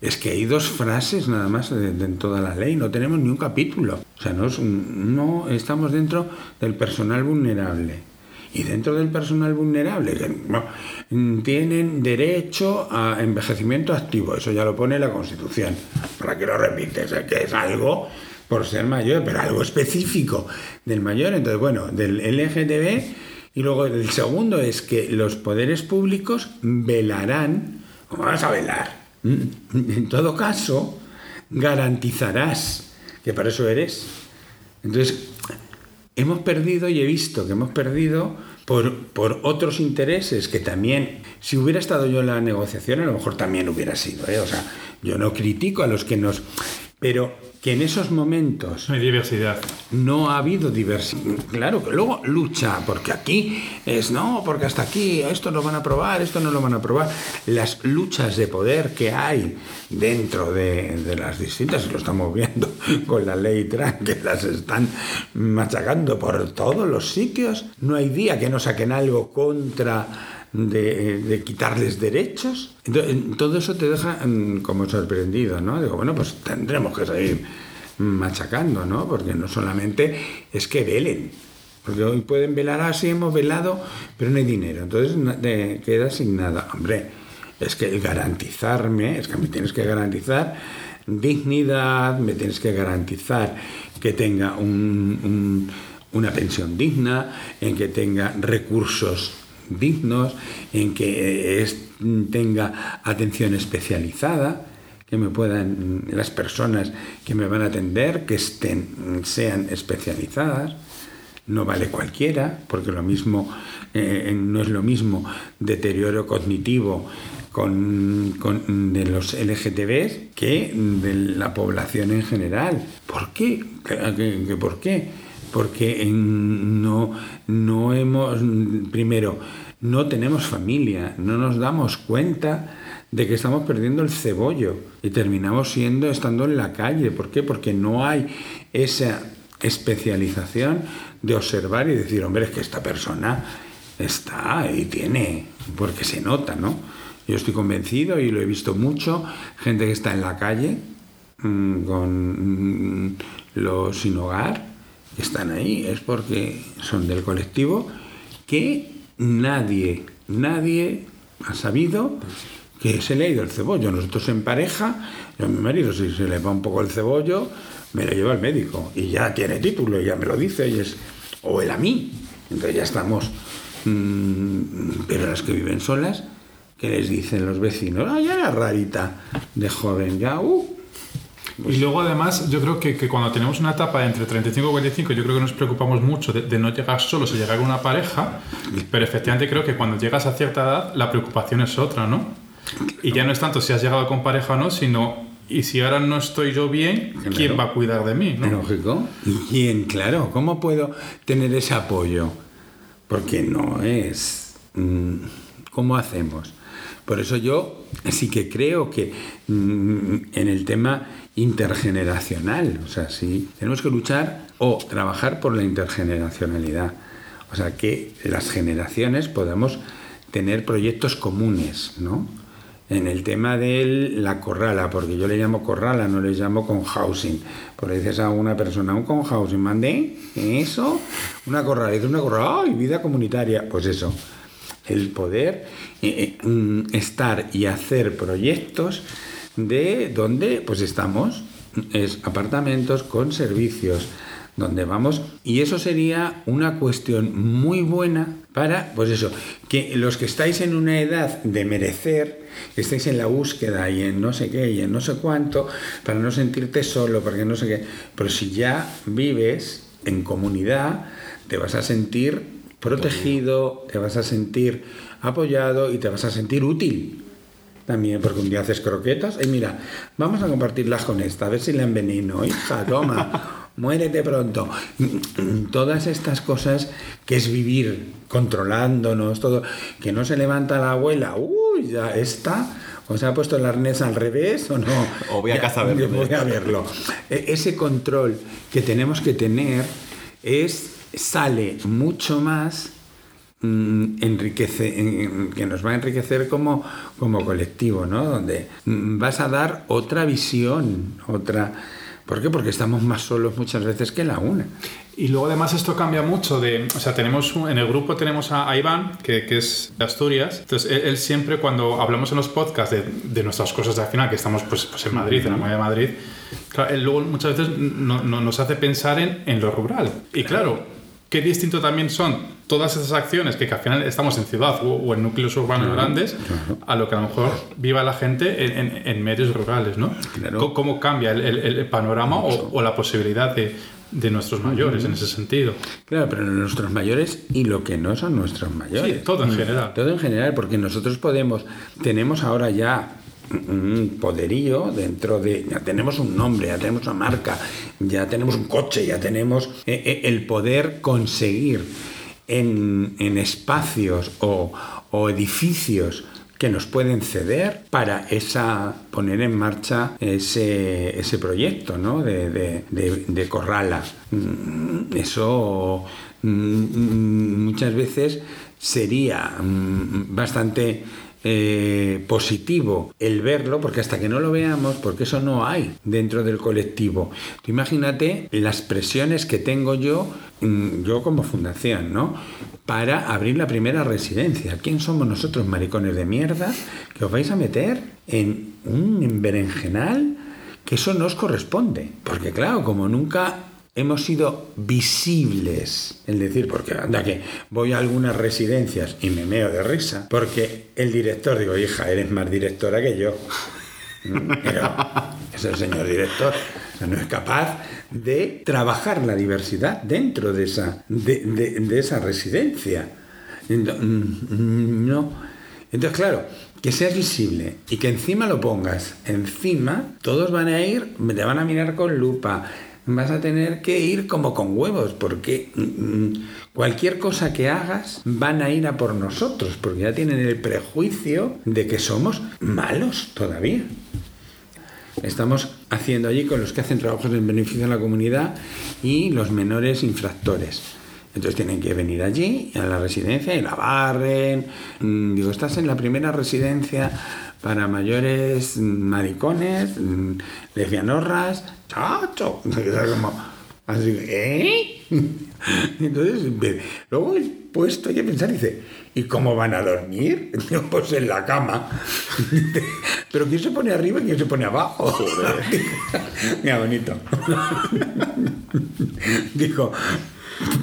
es que hay dos frases nada más en toda la ley, no tenemos ni un capítulo. O sea, no, es no estamos dentro del personal vulnerable. Y dentro del personal vulnerable, que tienen derecho a envejecimiento activo, eso ya lo pone la Constitución. ¿Para qué lo repites? Es que es algo por ser mayor, pero algo específico del mayor. Entonces, bueno, del LGTB. Y luego el segundo es que los poderes públicos velarán, ¿cómo vas a velar? [LAUGHS] En todo caso, garantizarás que para eso eres. Entonces, hemos perdido y he visto que hemos perdido por, por otros intereses que también, si hubiera estado yo en la negociación, a lo mejor también hubiera sido. ¿eh? O sea, yo no critico a los que nos... Pero que en esos momentos No hay diversidad. no ha habido diversidad. Claro, que luego lucha, porque aquí es no, porque hasta aquí esto lo van a aprobar, esto no lo van a aprobar. Las luchas de poder que hay dentro de, de las distintas, lo estamos viendo [LAUGHS] con la ley trans, que las están machacando por todos los sitios. No hay día que no saquen algo contra de, de quitarles derechos. Entonces, todo eso te deja mm, como sorprendido, ¿no? Digo, bueno, pues tendremos que seguir machacando, ¿no? Porque no solamente es que velen. Porque hoy pueden velar así, hemos velado, pero no hay dinero. Entonces te queda sin nada. Hombre, es que garantizarme, es que me tienes que garantizar dignidad, me tienes que garantizar que tenga un- una pensión digna, en que tenga recursos dignos, en que es- tenga atención especializada, que me puedan, las personas que me van a atender, que estén, sean especializadas. No vale cualquiera, porque lo mismo, eh, no es lo mismo deterioro cognitivo con, con- de los LGTBs que de la población en general. ¿Por qué? ¿Qué- qué- qué- ¿Por qué? Porque no, no hemos, primero, no tenemos familia, no nos damos cuenta de que estamos perdiendo el cebollo y terminamos siendo estando en la calle. ¿Por qué? Porque no hay esa especialización de observar y decir, hombre, es que esta persona está y tiene, porque se nota, ¿no? Yo estoy convencido y lo he visto mucho, gente que está en la calle mm, con mm, los sin hogar, están ahí, es porque son del colectivo que nadie, nadie ha sabido que se le ha ido el cebollo. Nosotros en pareja, yo a mi marido, si se le va un poco el cebollo, me lo lleva al médico y ya tiene título, y ya me lo dice, y es, o él a mí. Entonces ya estamos. Mm, pero las que viven solas, ¿qué les dicen los vecinos? Ah, ya era rarita de joven, ya, uh. Y luego además yo creo que, que cuando tenemos una etapa de entre 35 y 45 yo creo que nos preocupamos mucho de, de no llegar solos, de llegar a una pareja, pero efectivamente creo que cuando llegas a cierta edad la preocupación es otra, ¿no? Y ya no es tanto si has llegado con pareja o no, sino y si ahora no estoy yo bien, ¿quién Claro. va a cuidar de mí? ¿no? Lógico. ¿Y quién? Claro, ¿cómo puedo tener ese apoyo? Porque no es... mm, ¿Cómo hacemos? Por eso yo sí que creo que mm, en el tema intergeneracional, o sea, sí, tenemos que luchar o trabajar por la intergeneracionalidad. O sea, que las generaciones podamos tener proyectos comunes, ¿no? En el tema de la corrala, porque yo le llamo corrala, no le llamo con housing. Porque dices a una persona, un con housing, mandé eso, una corrala, dices una corrala, ¡ay, vida comunitaria! Pues eso, el poder eh, eh, mm, estar y hacer proyectos de donde pues estamos, es apartamentos con servicios, donde vamos. Y eso sería una cuestión muy buena para pues eso que los que estáis en una edad de merecer que estáis en la búsqueda y en no sé qué y en no sé cuánto para no sentirte solo porque no sé qué pero si ya vives en comunidad te vas a sentir protegido te vas a sentir apoyado y te vas a sentir útil también, porque un día haces croquetas. Y mira, vamos a compartirlas con esta, a ver si la enveneno. Hija, toma, [LAUGHS] muérete pronto. Todas estas cosas que es vivir controlándonos, todo, que no se levanta la abuela, uy, ya está ¿O se ha puesto el arnés al revés o no? O voy a casa a verlo. Voy a verlo. E- Ese control que tenemos que tener es sale mucho más enriquece, en- que nos va a enriquecer como, como colectivo, ¿no? Donde mm, vas a dar otra visión, otra... ¿Por qué? Porque estamos más solos muchas veces que la una. Y luego además esto cambia mucho de, o sea, tenemos un- en el grupo tenemos a, a Iván, que, que es de Asturias, entonces él, él siempre cuando hablamos en los podcasts de, de nuestras cosas de al final, que estamos pues, pues en Madrid, en la Comunidad de Madrid, claro, él luego muchas veces no- no- nos hace pensar en, en lo rural. Y claro, qué distinto también son todas esas acciones que, que al final estamos en ciudad o, o en núcleos urbanos grandes, a lo que a lo mejor viva la gente en, en- en medios rurales, ¿no? Claro. ¿Cómo cambia el, el- el panorama o, o la posibilidad de, de nuestros mayores en ese sentido? Claro, pero nuestros mayores y lo que no son nuestros mayores. Sí, todo en general. Todo en general, porque nosotros podemos, tenemos ahora ya un poderío dentro de, ya tenemos un nombre, ya tenemos una marca, ya tenemos un coche, ya tenemos eh, eh, el poder conseguir en, espacios o, edificios que nos pueden ceder para esa poner en marcha ese, ese proyecto ¿no? de, de, de- de Corrala. Mm, Eso mm, muchas veces sería mm, bastante eh, positivo el verlo, porque hasta que no lo veamos, porque eso no hay dentro del colectivo. Imagínate las presiones que tengo yo, mm, yo como fundación, ¿no? Para abrir la primera residencia. ¿Quién somos nosotros, maricones de mierda, que os vais a meter en un berenjenal? Que eso no os corresponde. Porque claro, como nunca hemos sido visibles. Es decir, porque anda que voy a algunas residencias y me meo de risa, porque el director, digo, hija, eres más directora que yo. Mm, Pero es el señor director. No es capaz de trabajar la diversidad dentro de esa, de, de- de esa residencia. Mm, No. Entonces, claro, que seas visible y que encima lo pongas encima, todos van a ir, te van a mirar con lupa. Vas a tener que ir como con huevos, porque mm, cualquier cosa que hagas van a ir a por nosotros, porque ya tienen el prejuicio de que somos malos todavía. Estamos haciendo allí con los que hacen trabajos en beneficio de la comunidad y los menores infractores. Entonces tienen que venir allí a la residencia y la barren. Mm, Digo, estás en la primera residencia para mayores maricones, lesbianorras, chacho. [LAUGHS] Así, ¿eh? [LAUGHS] Entonces, luego he puesto ya a pensar, dice, ¿y cómo van a dormir? [LAUGHS] Pues en la cama. Pero ¿quién se pone arriba y quién se pone abajo? Mira, bonito. Dijo,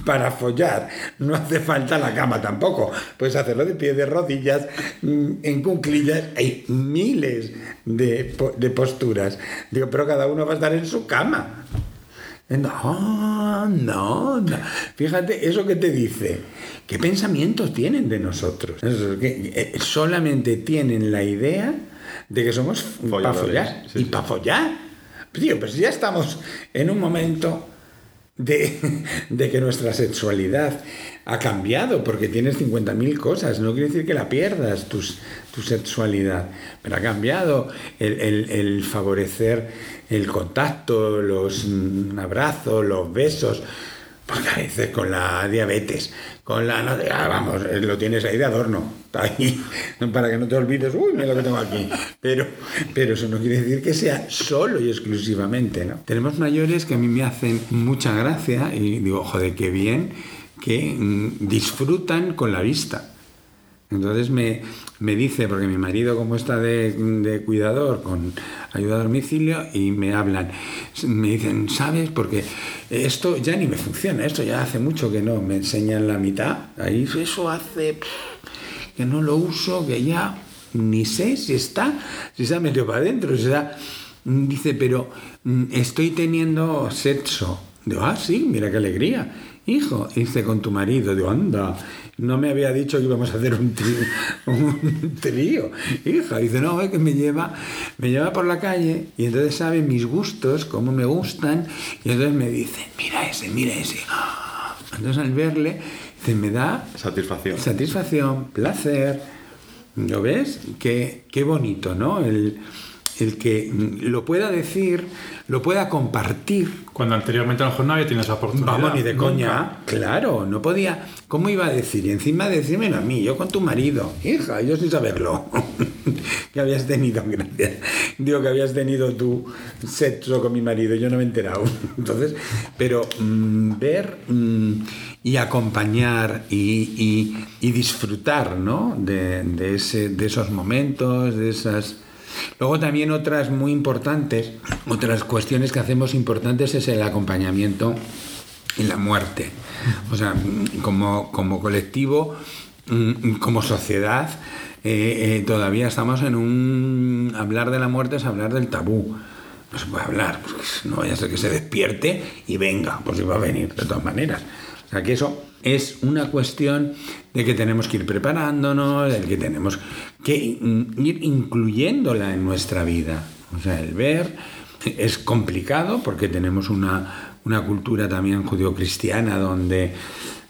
para follar no hace falta la cama tampoco. Puedes hacerlo de pie de rodillas, mm, en cunclillas. Hay miles de, de posturas. Digo, pero cada uno va a estar en su cama. No, no, no. Fíjate, eso que te dice. ¿Qué pensamientos tienen de nosotros? Que, eh, solamente tienen la idea de que somos para follar. sí, y sí. para follar. Tío, pues ya estamos en un momento de, de que nuestra sexualidad ha cambiado, porque tienes 50.000 cosas, no quiere decir que la pierdas tus- tu sexualidad, pero ha cambiado el, el- el favorecer el contacto, los abrazos, los besos, porque a veces con la diabetes, con la... no te- ah, vamos, eh, lo tienes ahí de adorno, ahí, [LAUGHS] para que no te olvides, uy, mira lo que tengo aquí. Pero, pero eso no quiere decir que sea solo y exclusivamente, ¿no? Tenemos mayores que a mí me hacen mucha gracia y digo, joder, qué bien que mm, disfrutan con la vista. Entonces me, me dice, porque mi marido como está de, de cuidador con ayuda a domicilio y me hablan, me dicen, ¿sabes? Porque esto ya ni me funciona, esto ya hace mucho que no, me enseñan la mitad, ahí eso hace que no lo uso, que ya ni sé si está, si se ha metido para adentro, si. Dice, pero mm, estoy teniendo sexo. Digo, ah, sí, mira qué alegría. Hijo, dice con tu marido, digo, anda, no me había dicho que íbamos a hacer un trío. [LAUGHS] Un trío. Hija, dice, no, es que me lleva, me lleva por la calle y entonces sabe mis gustos, cómo me gustan, y entonces me dice, mira ese, mira ese. Entonces al verle, dice, me da Satisfacción. satisfacción, placer. ¿Lo ves? Qué, qué bonito, ¿no? El, el que mm, lo pueda decir, lo pueda compartir. Cuando anteriormente a lo mejor nadie tiene esa oportunidad. Vamos, ni de Nunca. coña. Claro, no podía. ¿Cómo iba a decir? Y encima decírmelo a mí, yo con tu marido. Hija, yo sin saberlo. [LAUGHS] que habías tenido, gracias. Digo que habías tenido tu sexo con mi marido, yo no me he enterado. [LAUGHS] Entonces, pero mm, ver mm, y acompañar y, y- y disfrutar, ¿no? De, de ese, de esos momentos, de esas. Luego también otras muy importantes, otras cuestiones que hacemos importantes es el acompañamiento en la muerte. O sea, como, como colectivo, mm, como sociedad, eh, eh, todavía estamos en un... Hablar de la muerte es hablar del tabú. No se puede hablar, porque no vaya a ser que se despierte y venga, pues iba a venir de todas maneras. O sea que eso es una cuestión de que tenemos que ir preparándonos, de que tenemos que ir incluyéndola en nuestra vida. O sea, el ver es complicado porque tenemos una, una cultura también judio-cristiana donde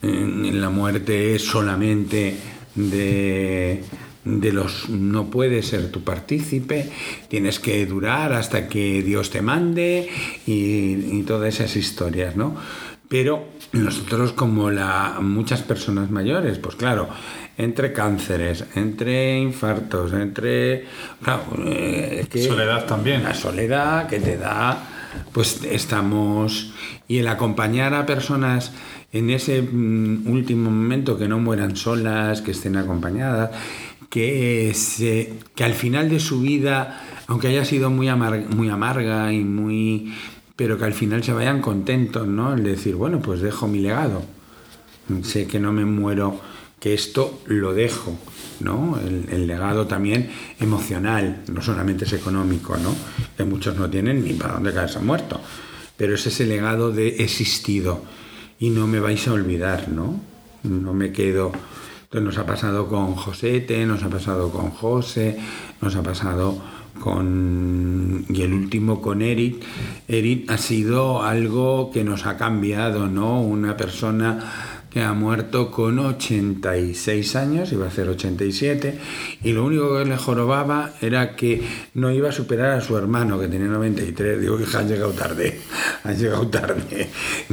eh, la muerte es solamente de, de los no puedes ser tu partícipe, tienes que durar hasta que Dios te mande y todas esas historias, ¿no? Pero nosotros como la, muchas personas mayores, pues claro, entre cánceres, entre infartos, entre... claro, eh, que Soledad también. La soledad que te da, pues estamos... Y el acompañar a personas en ese mm, último momento que no mueran solas, que estén acompañadas, que, se, que al final de su vida, aunque haya sido muy, amar- muy amarga y muy... pero que al final se vayan contentos, ¿no? El decir, bueno, pues dejo mi legado. Sé que no me muero, que esto lo dejo, ¿no? El, legado también emocional, no solamente es económico, ¿no? Que muchos no tienen ni para dónde caerse muerto. Pero es ese legado de existido y no me vais a olvidar, ¿no? No me quedo. Entonces nos ha pasado con Josete, nos ha pasado con José, nos ha pasado con. y el último con Eric. Eric ha sido algo que nos ha cambiado, ¿no? Una persona que ha muerto con 86 años, iba a ser 87, y lo único que le jorobaba era que no iba a superar a su hermano, que tenía 93. Digo, hija, has llegado tarde, [LAUGHS] has llegado tarde.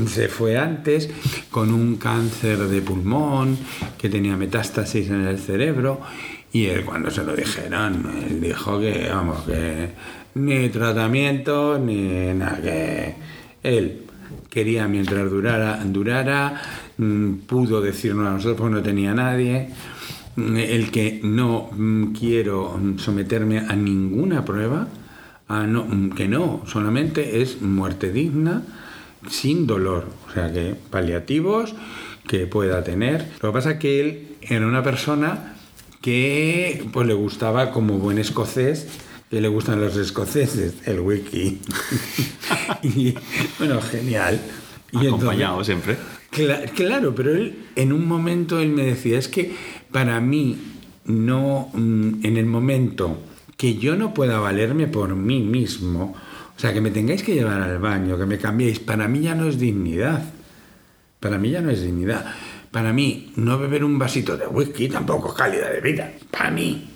Se fue antes con un cáncer de pulmón, que tenía metástasis en el cerebro, y él cuando se lo dijeron, él dijo que, vamos, que ni tratamiento, ni nada, que él quería mientras durara, durara mm, pudo decirnos a nosotros porque no tenía nadie, mm, el que no mm, quiero someterme a ninguna prueba, no, que no, solamente es muerte digna, sin dolor, o sea que paliativos que pueda tener. Lo que pasa es que él era una persona que pues le gustaba como buen escocés que le gustan los escoceses, el wiki. [LAUGHS] y bueno, genial. Y entonces- Acompañado siempre. Cla- claro, pero él en un momento él me decía, es que para mí no, mm, en el momento que yo no pueda valerme por mí mismo, o sea, que me tengáis que llevar al baño, que me cambiéis, para mí ya no es dignidad. Para mí ya no es dignidad. Para mí, no beber un vasito de whisky tampoco es calidad de vida. Para mí.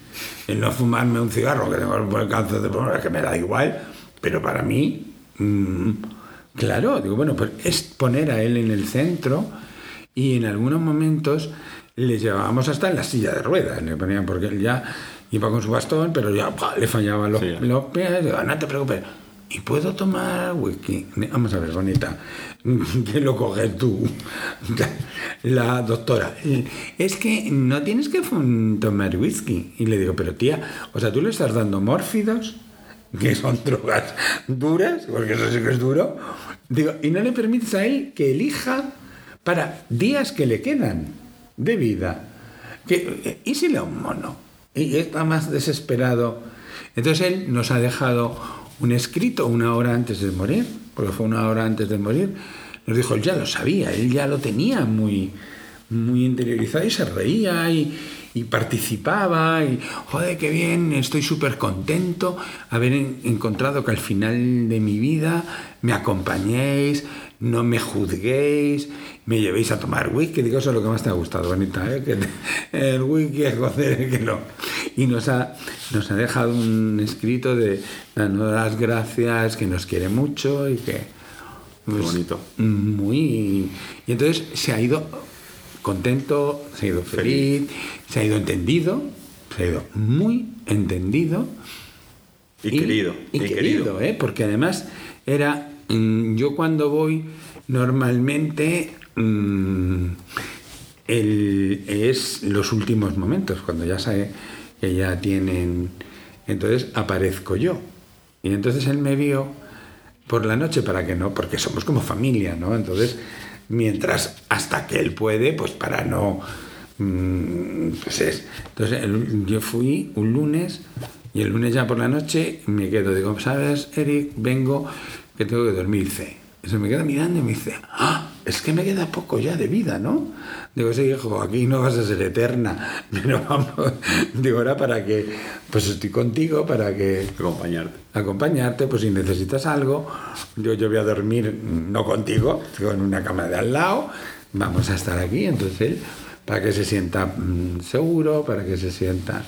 El no fumarme un cigarro, que tengo el cáncer de pulmón, que me da igual. Pero para mí, mm, claro, digo, bueno, pues es poner a él en el centro y en algunos momentos le llevábamos hasta en la silla de ruedas. Le ponían, porque él ya iba con su bastón, pero ya le fallaban los, Sí. los pies. No te preocupes. ¿Y puedo tomar whisky? Vamos a ver, bonita. [LAUGHS] Que lo coges tú. [LAUGHS] La doctora. Es que no tienes que tomar whisky. Y le digo, pero tía, o sea, tú le estás dando mórfidos, que son [LAUGHS] drogas duras, porque eso sí que es duro. Digo, y no le permites a él que elija para días que le quedan de vida. Que, ¿Y si le da un mono? Y está más desesperado. Entonces él nos ha dejado un escrito una hora antes de morir, porque fue una hora antes de morir. Nos dijo, él ya lo sabía, él ya lo tenía muy, muy interiorizado y se reía y, participaba y, joder, qué bien, estoy súper contento haber en- encontrado que al final de mi vida me acompañéis, no me juzguéis, me llevéis a tomar whisky, digo, eso es lo que más te ha gustado, bonita, ¿eh? el whisky, joder, que no. Y nos ha, nos ha dejado un escrito de dando las gracias, que nos quiere mucho y que... pues, bonito. Muy... Y entonces se ha ido contento, se ha ido feliz, se ha ido entendido, se ha ido muy entendido. Y querido, Y, y querido, querido. ¿eh? porque además era... mm, Yo cuando voy normalmente... mm, el- es los últimos momentos, cuando ya sabe que ya tienen... Entonces aparezco yo. Y entonces él me vio por la noche para que no, porque somos como familia, ¿no? Entonces, mientras, hasta que él puede, pues para no... mm, Pues es. Entonces, yo fui un lunes y el lunes ya por la noche me quedo, digo, ¿sabes, Eric? Vengo que tengo que dormir. Dice, y se me queda mirando y me dice, ah, es que me queda poco ya de vida, ¿no? Digo, sí, hijo, aquí no vas a ser eterna, [LAUGHS] pero vamos, digo, ahora para que, pues estoy contigo, para que Acompañarte. acompañarte, pues si necesitas algo, yo, yo voy a dormir, no contigo, en una cama de al lado, vamos a estar aquí, entonces él, para que se sienta mm, seguro, para que se sienta...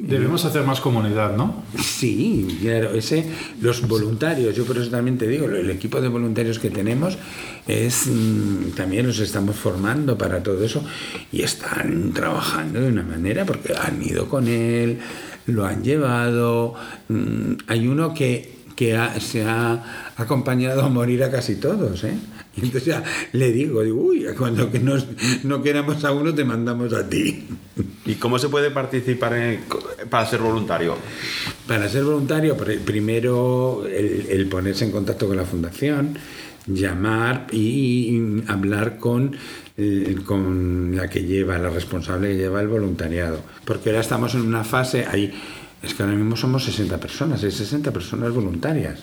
Debemos hacer más comunidad, ¿no? Sí, claro, ese, los voluntarios, yo por eso también te digo, el equipo de voluntarios que tenemos es, mm, también los estamos formando para todo eso y están trabajando de una manera porque han ido con él, lo han llevado, mm, hay uno que, que ha- se ha acompañado a morir a casi todos, ¿eh? Y entonces ya le digo, digo, uy, cuando que nos- no queramos a uno te mandamos a ti. ¿Y cómo se puede participar en- para ser voluntario? Para ser voluntario, pr- primero el, el ponerse en contacto con la fundación, llamar y hablar con, eh, con la que lleva, la responsable que lleva el voluntariado. Porque ahora estamos en una fase, ahí, es que ahora mismo somos 60 personas, hay 60 personas voluntarias.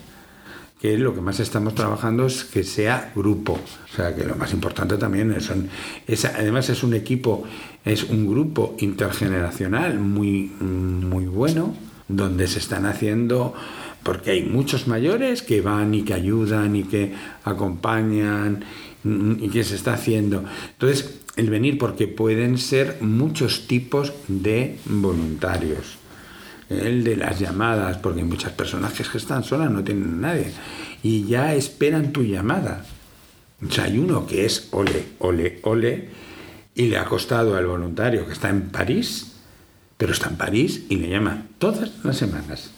Que lo que más estamos trabajando es que sea grupo. O sea, que lo más importante también es, es- además es un equipo, es un grupo intergeneracional muy, muy bueno, donde se están haciendo, porque hay muchos mayores que van y que ayudan y que acompañan y que se está haciendo. Entonces, el venir, porque pueden ser muchos tipos de voluntarios el de las llamadas, porque hay muchas personas que es que están solas, no tienen a nadie, y ya esperan tu llamada. O sea, hay uno que es ole, ole, ole, y le ha costado al voluntario que está en París, pero está en París y le llama todas las semanas.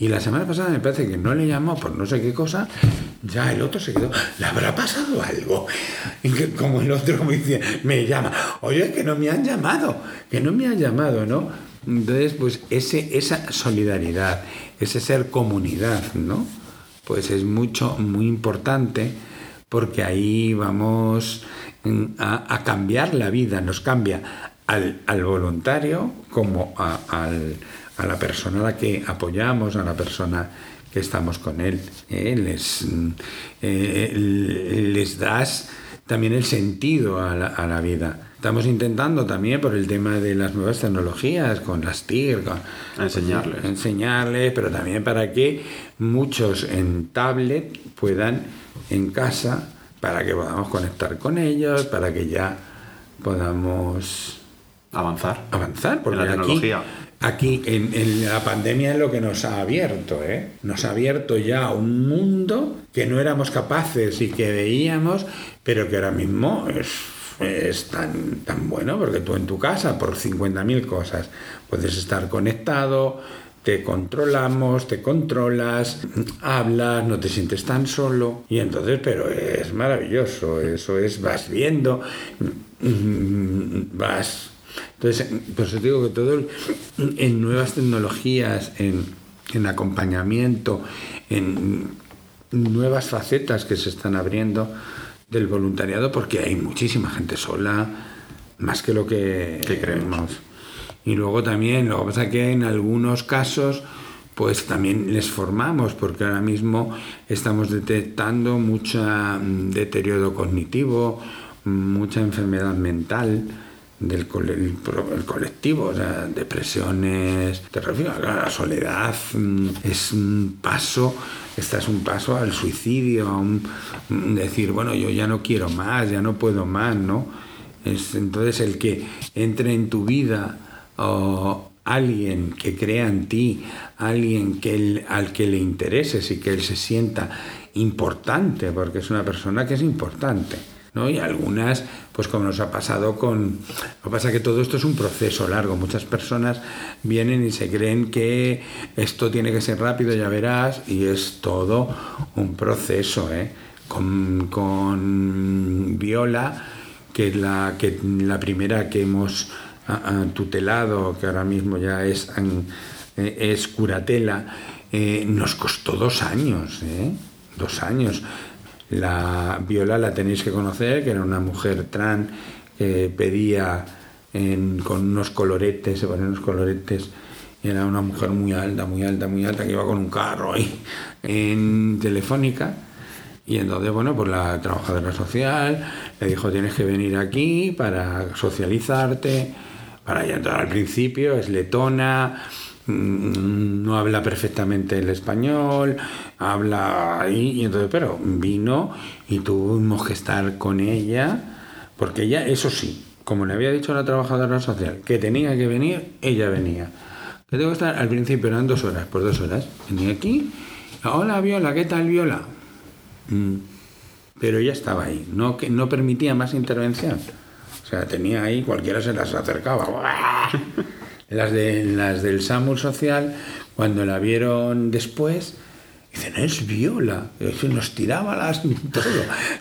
Y la semana pasada me parece que no le llamó por no sé qué cosa, ya el otro se quedó, ¿le habrá pasado algo? Que como el otro me dice, me llama, oye, que no me han llamado, que no me han llamado, ¿no? Entonces, pues ese, esa solidaridad, ese ser comunidad, ¿no? Pues es mucho, muy importante porque ahí vamos mm, a, cambiar la vida, nos cambia al, al voluntario como a, al- a la persona a la que apoyamos, a la persona que estamos con él. ¿eh? Les, mm, eh, les das también el sentido a la, a la vida. Estamos intentando también por el tema de las nuevas tecnologías, con las TIR, con, enseñarles. enseñarles, pero también para que muchos en tablet puedan en casa, para que podamos conectar con ellos, para que ya podamos Avanzar. avanzar, porque En la aquí, tecnología. aquí en, en la pandemia es lo que nos ha abierto, ¿eh? nos ha abierto ya un mundo que no éramos capaces y que veíamos, pero que ahora mismo es, es tan, tan bueno, porque tú en tu casa, por 50.000 cosas, puedes estar conectado, te controlamos, te controlas, hablas, no te sientes tan solo. Y entonces, pero es maravilloso, eso es, vas viendo, vas... Entonces, por eso digo que todo en nuevas tecnologías, en, en acompañamiento, en nuevas facetas que se están abriendo del voluntariado, porque hay muchísima gente sola, más que lo que, creemos. y luego también, lo que pasa es que en algunos casos, pues también les formamos, porque ahora mismo estamos detectando mucho deterioro cognitivo, mucha enfermedad mental del el el colectivo, o sea, depresiones, te refiero, claro, la soledad mm, es un paso, esta es un paso al suicidio, a un decir, bueno, yo ya no quiero más, ya no puedo más, ¿no? Es entonces el que entre en tu vida o alguien que crea en ti, alguien que él- al que le intereses y que él se sienta importante, porque es una persona que es importante. ¿No? Y algunas, pues como nos ha pasado con... Lo que pasa es que todo esto es un proceso largo. Muchas personas vienen y se creen que esto tiene que ser rápido, ya verás, y es todo un proceso. ¿eh? Con, con Viola, que es la, que, la primera que hemos ah, ah, tutelado, que ahora mismo ya es, eh, es curatela, eh, nos costó dos años, ¿eh? dos años. La Viola la tenéis que conocer, que era una mujer trans que pedía con unos coloretes, se ponían unos coloretes, era una mujer muy alta, muy alta, muy alta, que iba con un carro ahí en Telefónica. Y entonces, bueno, pues la trabajadora social le dijo, tienes que venir aquí para socializarte, para ya entrar al principio, es letona, no habla perfectamente el español, habla ahí, y entonces, pero vino y tuvimos que estar con ella, porque ella, eso sí, como le había dicho la trabajadora social, que tenía que venir, ella venía. Que tengo que estar, al principio eran dos horas, por dos horas, venía aquí, hola Viola, ¿qué tal Viola? Mm. Pero ella estaba ahí, no, que, no permitía más intervención. O sea, tenía ahí, cualquiera se las acercaba. [LAUGHS] Las, de, las del SAMUR social, cuando la vieron después, dicen, es Viola. Nos tiraba las [LAUGHS] todo.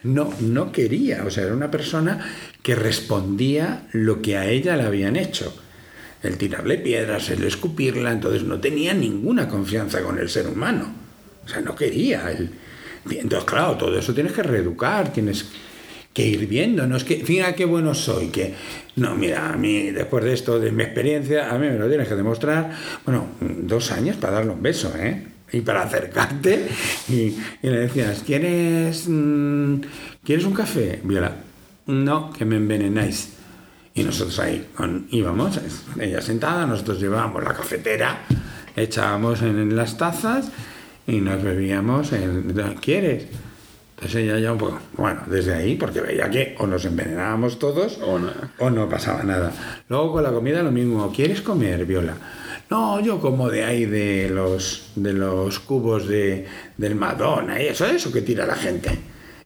No, no quería. O sea, era una persona que respondía lo que a ella le habían hecho. El tirarle piedras, el escupirla, entonces no tenía ninguna confianza con el ser humano. O sea, no quería. El... Entonces, claro, todo eso tienes que reeducar, tienes que ir viendo. No es que, fíjate qué bueno soy, que no, mira, a mí, después de esto, de mi experiencia, a mí me lo tienes que demostrar. Bueno, dos años para darle un beso, ¿eh? Y para acercarte. Y, y le decías, ¿quieres, mm, ¿quieres un café, Viola? No, que me envenenáis. Y nosotros ahí íbamos, ella sentada, nosotros llevábamos la cafetera, echábamos en, las tazas y nos bebíamos. ¿Quieres? Entonces ella ya un poco, bueno, desde ahí, porque veía que o nos envenenábamos todos O no. o no pasaba nada. Luego con la comida lo mismo, ¿quieres comer, Viola? No, yo como de ahí de los, de los cubos de, del Madonna y eso, eso que tira la gente.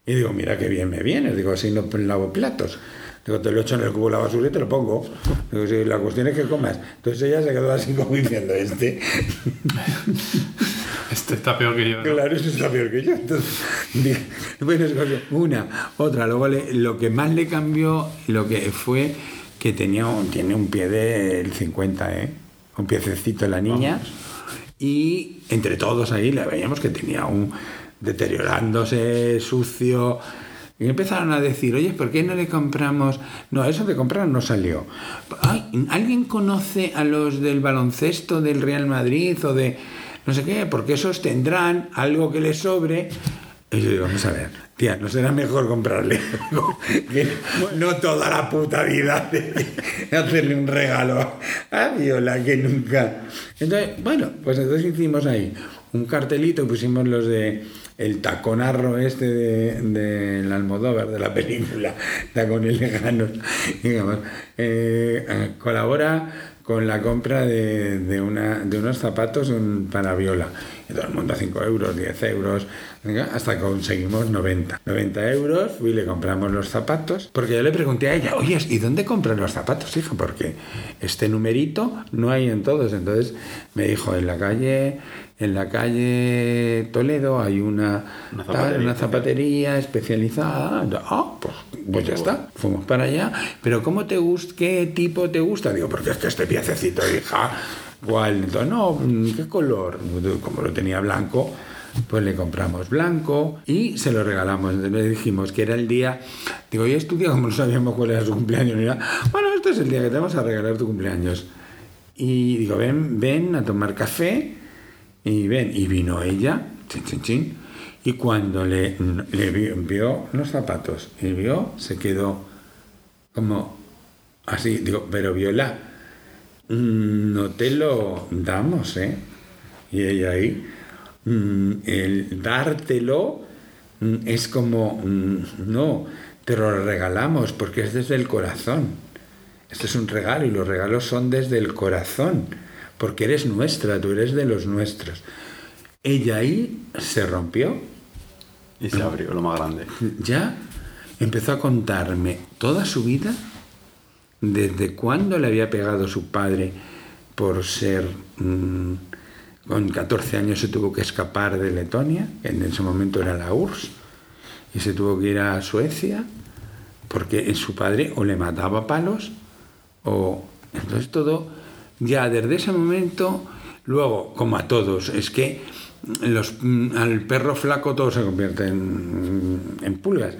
Y digo, mira qué bien me vienes, digo, así no lavo platos. Digo, te lo echo en el cubo de la basura y te lo pongo. Digo, si la cuestión es que comas. Entonces ella se quedó así como diciendo, este. [LAUGHS] Este está peor que yo. ¿no? Claro, eso está peor que yo. Entonces, [LAUGHS] bueno, una, otra. Luego le- lo que más le cambió, lo que fue que tenía un, tiene un pie del 50, ¿eh? Un piececito la niña. Y entre todos ahí le veíamos que tenía un deteriorándose, sucio. Y empezaron a decir, oye, ¿por qué no le compramos? No, eso de comprar no salió. ¿Alguien conoce a los del baloncesto del Real Madrid o de no sé qué? Porque esos tendrán algo que les sobre. Y yo digo, vamos a ver, tía, ¿no será mejor comprarle algo no toda la puta vida de hacerle un regalo a Viola que nunca? Entonces, bueno, pues entonces hicimos ahí un cartelito, pusimos los de el taconarro este de, del Almodóvar, de la película, tacones lejanos, digamos, eh, eh, colabora con la compra de, de, una, de unos zapatos un- para Viola. Y todo el mundo a 5 euros, 10 euros, hasta conseguimos 90. 90 euros, fui y le compramos los zapatos, porque yo le pregunté a ella, oye, ¿y dónde compran los zapatos, hija? Porque este numerito no hay en todos. Entonces me dijo, en la calle, en la calle Toledo hay una, Una tal, zapatería. una zapatería especializada. Ah, pues, pues ya está. Fuimos para allá. Pero ¿cómo te gusta? ¿Qué tipo te gusta? Digo, porque es que este piececito, hija, ¿cuál? Entonces, no, ¿qué color? Como lo tenía blanco, pues le compramos blanco y se lo regalamos. Entonces le dijimos que era el día. Digo, y este como no sabíamos cuál era su cumpleaños, nada, bueno, este es el día que te vamos a regalar tu cumpleaños. Y digo, ven, ven a tomar café. Y ven, y vino ella, chin, chin, chin. Y cuando le, le vio, vio los zapatos y vio, se quedó como así. Digo, pero Viola, mm, no te lo damos, ¿eh? Y ella ahí, mm, el dártelo mm, es como, mm, no, te lo regalamos porque es desde el corazón. Este es un regalo y los regalos son desde el corazón. porque eres nuestra, tú eres de los nuestros. Ella ahí se rompió, Y se abrió lo más grande. ya empezó a contarme toda su vida, desde cuándo le había pegado su padre por ser... mm, con 14 años se tuvo que escapar de Letonia, que en ese momento era la URSS, y se tuvo que ir a Suecia, porque su padre o le mataba palos, o... Entonces todo, ya desde ese momento, luego, como a todos, es que mm, al perro flaco todo se convierte en pulgas.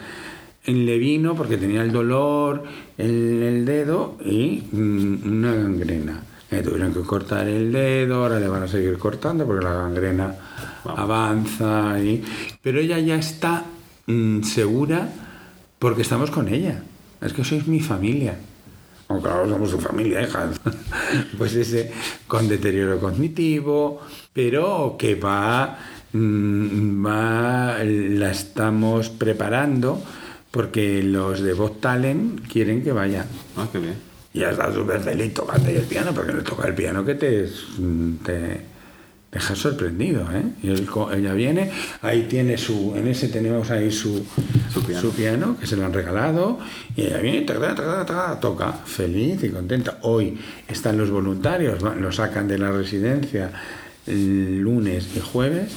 Le vino porque tenía el dolor en el dedo y mm, una gangrena. Le tuvieron que cortar el dedo, ahora le van a seguir cortando porque la gangrena avanza. Y... Pero ella ya está mm, segura porque estamos con ella. Es que sois mi familia. Oh, claro, somos su familia, hija. [LAUGHS] Pues ese con deterioro cognitivo, pero que va, mm, va, la estamos preparando porque los de Voz Talent quieren que vaya. Ah, qué bien. Y ya está súper feliz tocando el piano, porque le toca el piano que te, te deja sorprendido, ¿eh? Y él ella viene, ahí tiene su, en ese tenemos ahí su, Su piano. su piano, que se lo han regalado, y ella viene, taca, taca, taca, toca, feliz y contenta. Hoy están los voluntarios, lo sacan de la residencia el lunes y jueves,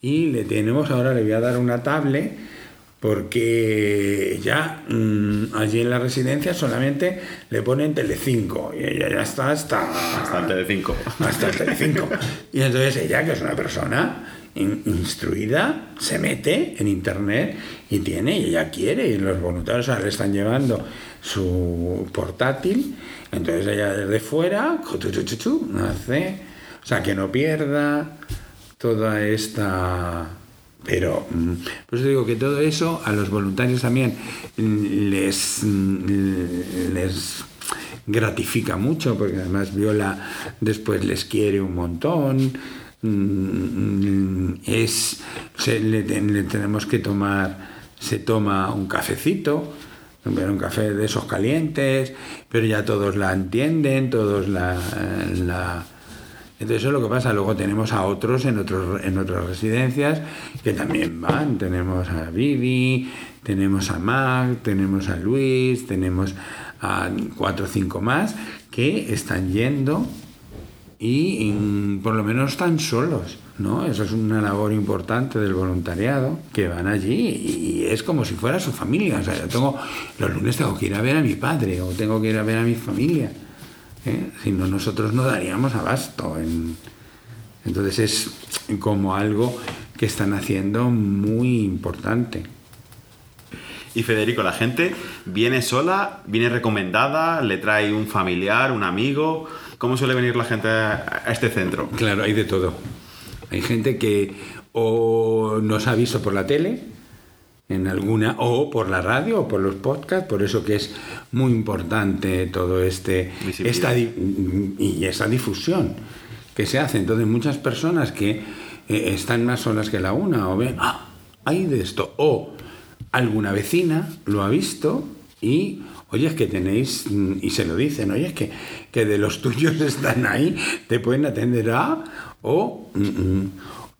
y le tenemos, ahora le voy a dar una tablet, porque ya mm, allí en la residencia solamente le ponen Telecinco y ella ya está hasta de 5. hasta el Telecinco. Y entonces ella, que es una persona in- instruida, se mete en internet y tiene, y ella quiere, y los voluntarios ahora le están llevando su portátil, entonces ella desde fuera, hace, o sea, que no pierda toda esta... Pero, mm, pues digo que todo eso a los voluntarios también les, mm, les gratifica mucho, porque además Viola después les quiere un montón. mm, Es, le, ten- le tenemos que tomar, se toma un cafecito, un café de esos calientes, pero ya todos la entienden, todos la entonces eso es lo que pasa. Luego tenemos a otros en, otros, en otras residencias que también van. Tenemos a Vivi, tenemos a Mac, tenemos a Luis, tenemos a cuatro o cinco más que están yendo y mm, por lo menos están solos. ¿no? Eso es una labor importante del voluntariado, que van allí y es como si fuera su familia. O sea, yo tengo, los lunes tengo que ir a ver a mi padre o tengo que ir a ver a mi familia. ¿Eh? Si no, nosotros no daríamos abasto. en- Entonces es como algo que están haciendo muy importante. Y Federico, la gente viene sola, viene recomendada, le trae un familiar, un amigo. ¿Cómo suele venir la gente a a este centro? Claro, hay de todo. Hay gente que o nos ha visto por la tele, en alguna, o por la radio, o por los podcasts, por eso que es muy importante todo este esta y esa difusión que se hace. Entonces muchas personas que eh, están más solas que la una, o ven, ah, hay de esto, o alguna vecina lo ha visto y oye, es que tenéis, y se lo dicen, oye, es que, que de los [LAUGHS] tuyos están ahí, te pueden atender a, o, mm, mm,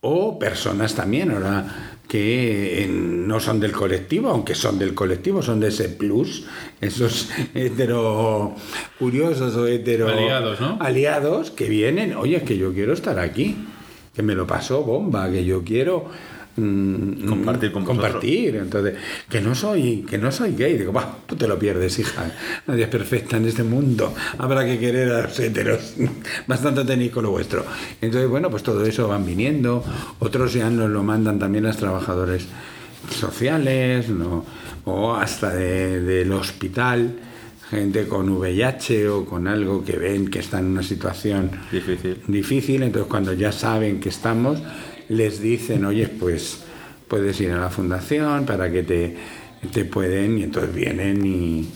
o personas también, ahora que no son del colectivo, aunque son del colectivo, son de ese plus, esos hetero curiosos o hetero Aliados, ¿no? aliados que vienen, oye, es que yo quiero estar aquí, que me lo pasó bomba, que yo quiero mm, Compartir con vosotros. compartir. Entonces, que no soy, que no soy gay. Digo, "Bah, tú te lo pierdes, hija. Nadie es perfecta en este mundo. Habrá que querer a los heteros. [LAUGHS] Bastante tenéis con lo vuestro. Entonces, bueno, pues todo eso van viniendo. Otros ya nos lo mandan también las trabajadores sociales, ¿no? o hasta de- del hospital gente con VIH o con algo que ven que está en una situación Difícil. difícil, entonces cuando ya saben que estamos, les dicen, oye, pues puedes ir a la fundación para que te, te pueden, y entonces vienen y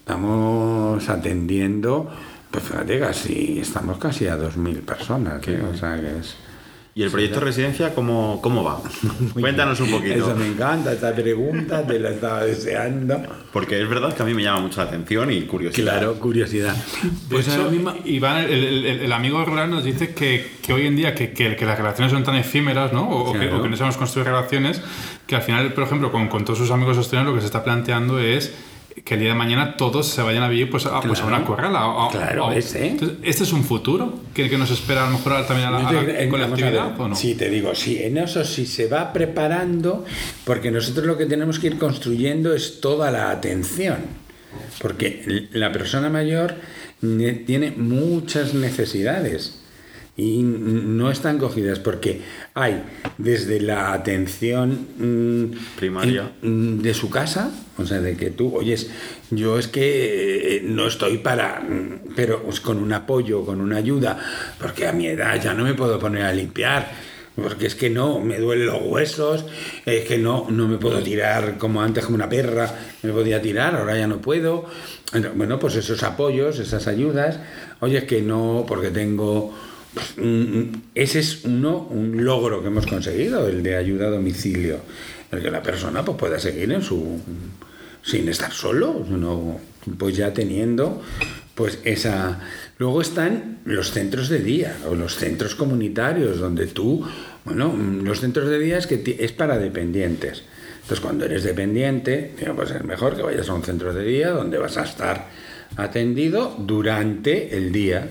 estamos atendiendo, pues fíjate, casi, estamos casi a 2.000 personas, ¿eh? o sea que es, ¿Y el proyecto residencia cómo, cómo va? [LAUGHS] Cuéntanos un poquito. Eso me encanta, esta pregunta, te la estaba deseando. Porque es verdad que a mí me llama mucho la atención y curiosidad. Claro, curiosidad. Pues Pues ahora mismo... Iván, el, el- el- el amigo rural nos dice que, que hoy en día que, que- que las relaciones son tan efímeras, ¿no? O, Claro. o que no sabemos construir relaciones, que al final, por ejemplo, con, con todos sus amigos australianos lo que se está planteando es que el día de mañana todos se vayan a vivir pues, a, pues a una corrala. o- o- Claro, ese. Entonces, ¿este es un futuro que, que nos espera a lo mejor también a la, a la a colectividad o no? Sí, te digo, sí, en eso sí se va preparando, porque nosotros lo que tenemos que ir construyendo es toda la atención, porque la persona mayor ne- tiene muchas necesidades y no están cogidas porque hay desde la atención mm, Primaria. mm, de su casa, o sea, de que tú, oyes, yo es que eh, no estoy para, mm, pero pues, con un apoyo, con una ayuda, porque a mi edad ya no me puedo poner a limpiar. Porque es que no, me duelen los huesos, es que no, no me puedo tirar como antes, como una perra, me podía tirar, ahora ya no puedo. Bueno, pues esos apoyos, esas ayudas, oye, es que no, porque tengo ese es uno, un logro que hemos conseguido, el de ayuda a domicilio. El que la persona pues, pueda seguir en su. sin estar solo, sino, pues ya teniendo pues esa. Luego están los centros de día o los centros comunitarios, donde tú. Bueno, mm, los centros de día es que es para dependientes. Entonces, cuando eres dependiente, pues es mejor que vayas a un centro de día donde vas a estar atendido durante el día.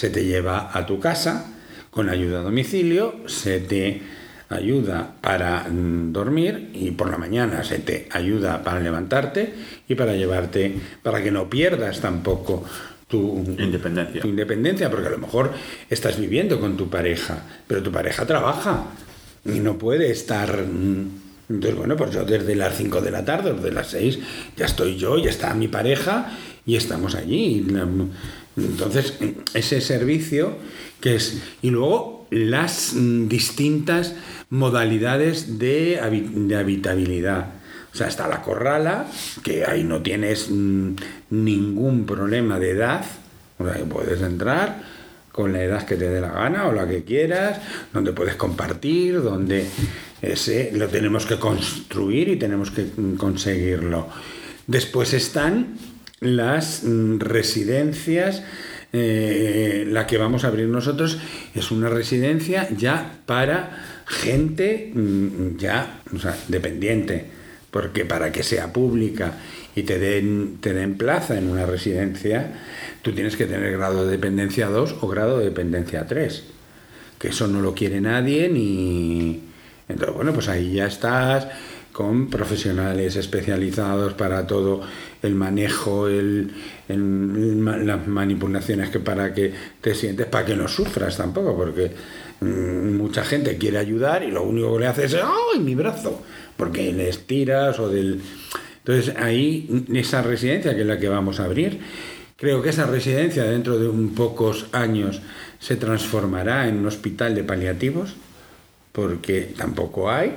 Se te lleva a tu casa con ayuda a domicilio, se te ayuda para mm, dormir y por la mañana se te ayuda para levantarte y para llevarte, para que no pierdas tampoco tu Independencia. tu independencia, porque a lo mejor estás viviendo con tu pareja, pero tu pareja trabaja y no puede estar... mm, Entonces, bueno, pues yo desde las 5 de la tarde o de las 6 ya estoy yo, ya está mi pareja y estamos allí. Y Entonces, ese servicio que es... Y luego las mm, distintas modalidades de, de habitabilidad. O sea, está la corrala, que ahí no tienes mm, ningún problema de edad. O sea, puedes entrar con la edad que te dé la gana o la que quieras, donde puedes compartir, donde ese lo tenemos que construir y tenemos que mm, conseguirlo. Después están las mm, residencias. eh, la que vamos a abrir nosotros es una residencia ya para gente mm, ya dependiente, porque para que sea pública y te den, te den plaza en una residencia, tú tienes que tener grado de dependencia 2 o grado de dependencia 3, que eso no lo quiere nadie ni... Entonces, bueno, pues ahí ya estás con profesionales especializados para todo el manejo, el, las manipulaciones que para que te sientes, para que no sufras tampoco, porque mm, mucha gente quiere ayudar y lo único que le hace es ¡ay, mi brazo! Porque le estiras o del... Entonces ahí, esa residencia que es la que vamos a abrir, creo que esa residencia dentro de un pocos años se transformará en un hospital de paliativos, porque tampoco hay,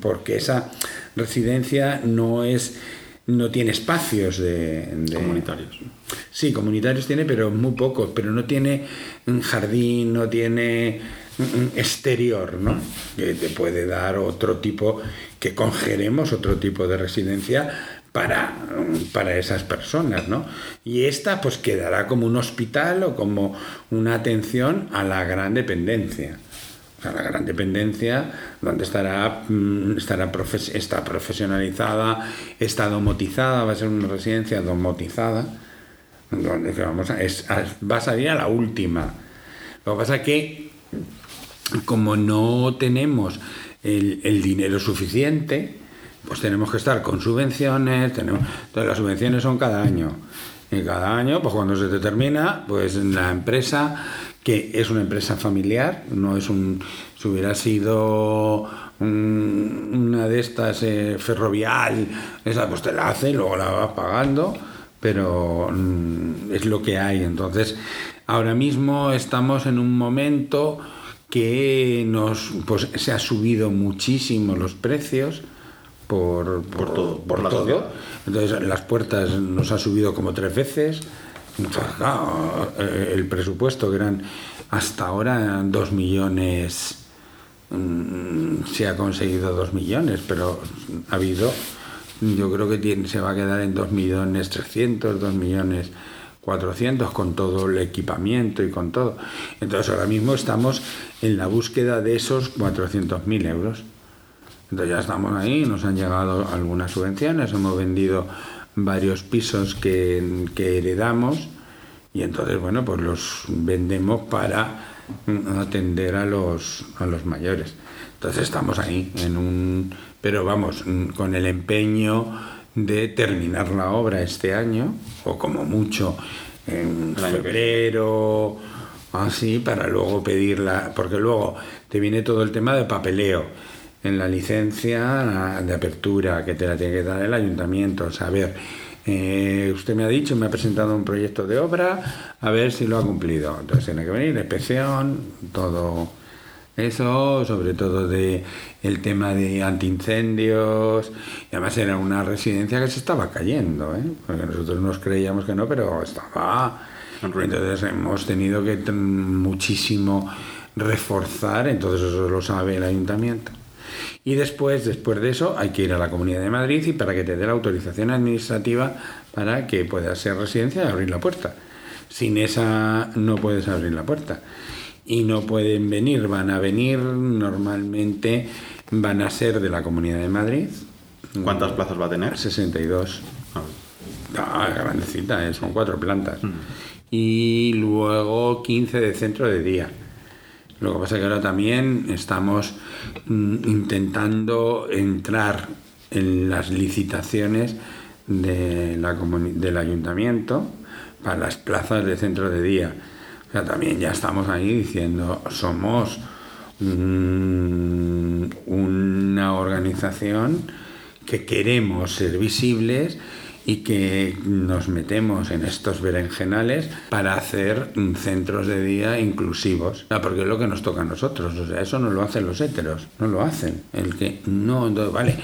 porque esa residencia no es no tiene espacios de, de- Comunitarios. Sí, comunitarios tiene, pero muy pocos, pero no tiene un jardín, no tiene un exterior, ¿no? Que te puede dar otro tipo, que congeremos otro tipo de residencia para, para esas personas, ¿no? Y esta pues quedará como un hospital o como una atención a la gran dependencia. La gran dependencia, donde estará, mm, estará profes- profesionalizada, está domotizada, va a ser una residencia domotizada, donde vamos va a salir a la última. Lo que pasa es que, como no tenemos el, dinero suficiente, pues tenemos que estar con subvenciones, tenemos, entonces las subvenciones son cada año. Y cada año, pues cuando se te termina, pues la empresa, que es una empresa familiar, no es un. Si hubiera sido un- una de estas eh, ferrovial, esa pues te la hace y luego la vas pagando, pero mm, es lo que hay. Entonces, ahora mismo estamos en un momento que nos pues se ha subido muchísimo los precios por, por, todo, por por la todo. Entonces las puertas nos ha subido como tres veces. Claro, eh, el presupuesto que eran hasta ahora dos millones mm, se ha conseguido 2 millones, pero ha habido, yo creo que tiene, se va a quedar en 2 millones 300, 2 millones 400 con todo el equipamiento y con todo. Entonces ahora mismo estamos en la búsqueda de esos 400.000 euros. Entonces ya estamos ahí, nos han llegado algunas subvenciones, hemos vendido varios pisos que, que heredamos y entonces, bueno, pues los vendemos para atender a los, a los mayores. Entonces estamos ahí, en un, pero vamos, con el empeño de terminar la obra este año, o como mucho en febrero, así, para luego pedirla, porque luego te viene todo el tema de papeleo en la licencia de apertura que te la tiene que dar el ayuntamiento, saber, eh, usted me ha dicho, me ha presentado un proyecto de obra, a ver si lo ha cumplido. Entonces tiene que venir la inspección, todo eso, sobre todo de el tema de antiincendios, y además era una residencia que se estaba cayendo, ¿eh? porque nosotros nos creíamos que no, pero estaba... Entonces hemos tenido que muchísimo reforzar, entonces eso lo sabe el ayuntamiento. Y después, después de eso, hay que ir a la Comunidad de Madrid y para que te dé la autorización administrativa para que puedas ser residencia y abrir la puerta. Sin esa no puedes abrir la puerta. Y no pueden venir, van a venir normalmente, van a ser de la Comunidad de Madrid. ¿Cuántas plazas va a tener? 62. Ah, Ah, grandecita, eh, son cuatro plantas. Y luego 15 de centro de día. Lo que pasa es que ahora también estamos mm, intentando entrar en las licitaciones de la del ayuntamiento para las plazas de centro de día. O sea, también ya estamos ahí diciendo, somos mm, una organización que queremos ser visibles y que nos metemos en estos berenjenales para hacer mm, centros de día inclusivos. Ah, Porque es lo que nos toca a nosotros. O sea, eso no lo hacen los héteros, no lo hacen. El que no, no, vale,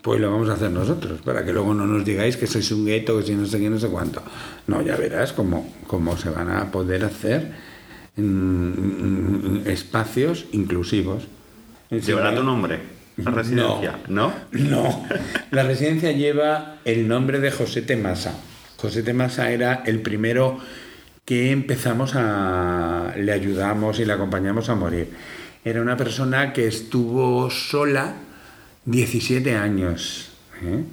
pues lo vamos a hacer nosotros, para que luego no nos digáis que sois un gueto, que si no sé qué, no sé cuánto. No, ya verás cómo, cómo se van a poder hacer mm, espacios inclusivos. ¿Llevará tu nombre? ¿La residencia? ¿No? No, la residencia lleva el nombre de José Temasa. José Temasa era el primero que empezamos a... le ayudamos y le acompañamos a morir. Era una persona que estuvo sola 17 años, ¿eh?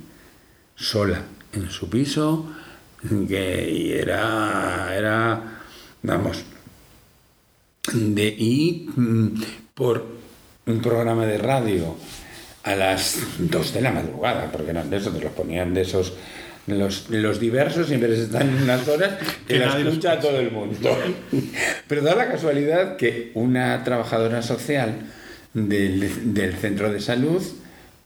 sola, en su piso, que y era, era, vamos, de, y mm, por un programa de radio a las 2 de la madrugada, porque eran de esos, te los ponían de esos, los, los diversos, siempre están en unas horas que Que la escucha todo el mundo. [LAUGHS] Pero da la casualidad que una trabajadora social del, del centro de salud,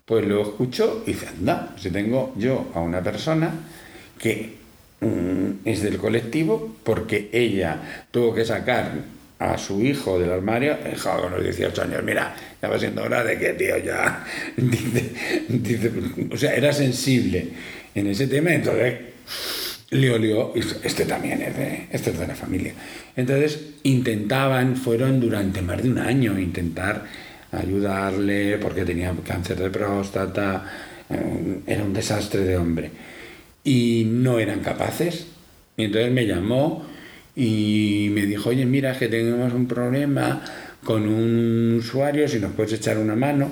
pues lo escuchó y dice, anda, si tengo yo a una persona que mm, es del colectivo porque ella tuvo que sacar a su hijo del armario, hijo con los 18 años, mira, ya va siendo hora de que tío ya, [LAUGHS] o sea, era sensible en ese tema, entonces le olió, este también este es de la familia. Entonces intentaban, fueron durante más de un año, intentar ayudarle porque tenía cáncer de próstata, eh, era un desastre de hombre. Y no eran capaces. Y entonces me llamó y me dijo, oye, mira, es que tenemos un problema con un usuario, si nos puedes echar una mano.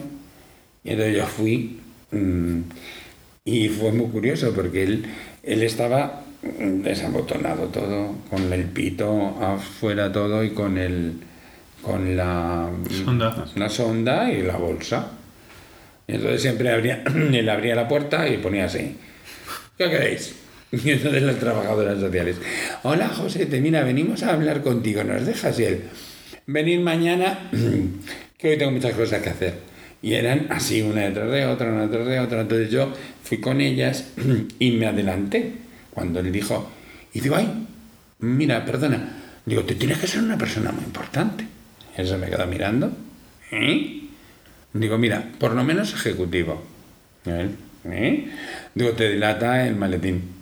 Y entonces yo fui mm, y fue muy curioso porque él, él estaba desabotonado todo, con el pito afuera todo y con el con la Sonda. la sonda y la bolsa. Y entonces siempre abría, [CLEARS THROAT] él abría la puerta y ponía así. ¿Qué queréis? [LAUGHS] Entonces las trabajadoras sociales. Hola José, te mira, venimos a hablar contigo, ¿nos dejas? Y él, venir mañana, [CLEARS THROAT] que hoy tengo muchas cosas que hacer. Y eran así, una detrás de otra, una detrás de otra. Entonces yo fui con ellas [CLEARS THROAT] y me adelanté. Cuando él dijo, y digo, ay, mira, perdona. Digo, te tienes que ser una persona muy importante. Él se me queda mirando. ¿Eh? Digo, mira, por lo menos ejecutivo. ¿eh? Digo, te dilata el maletín.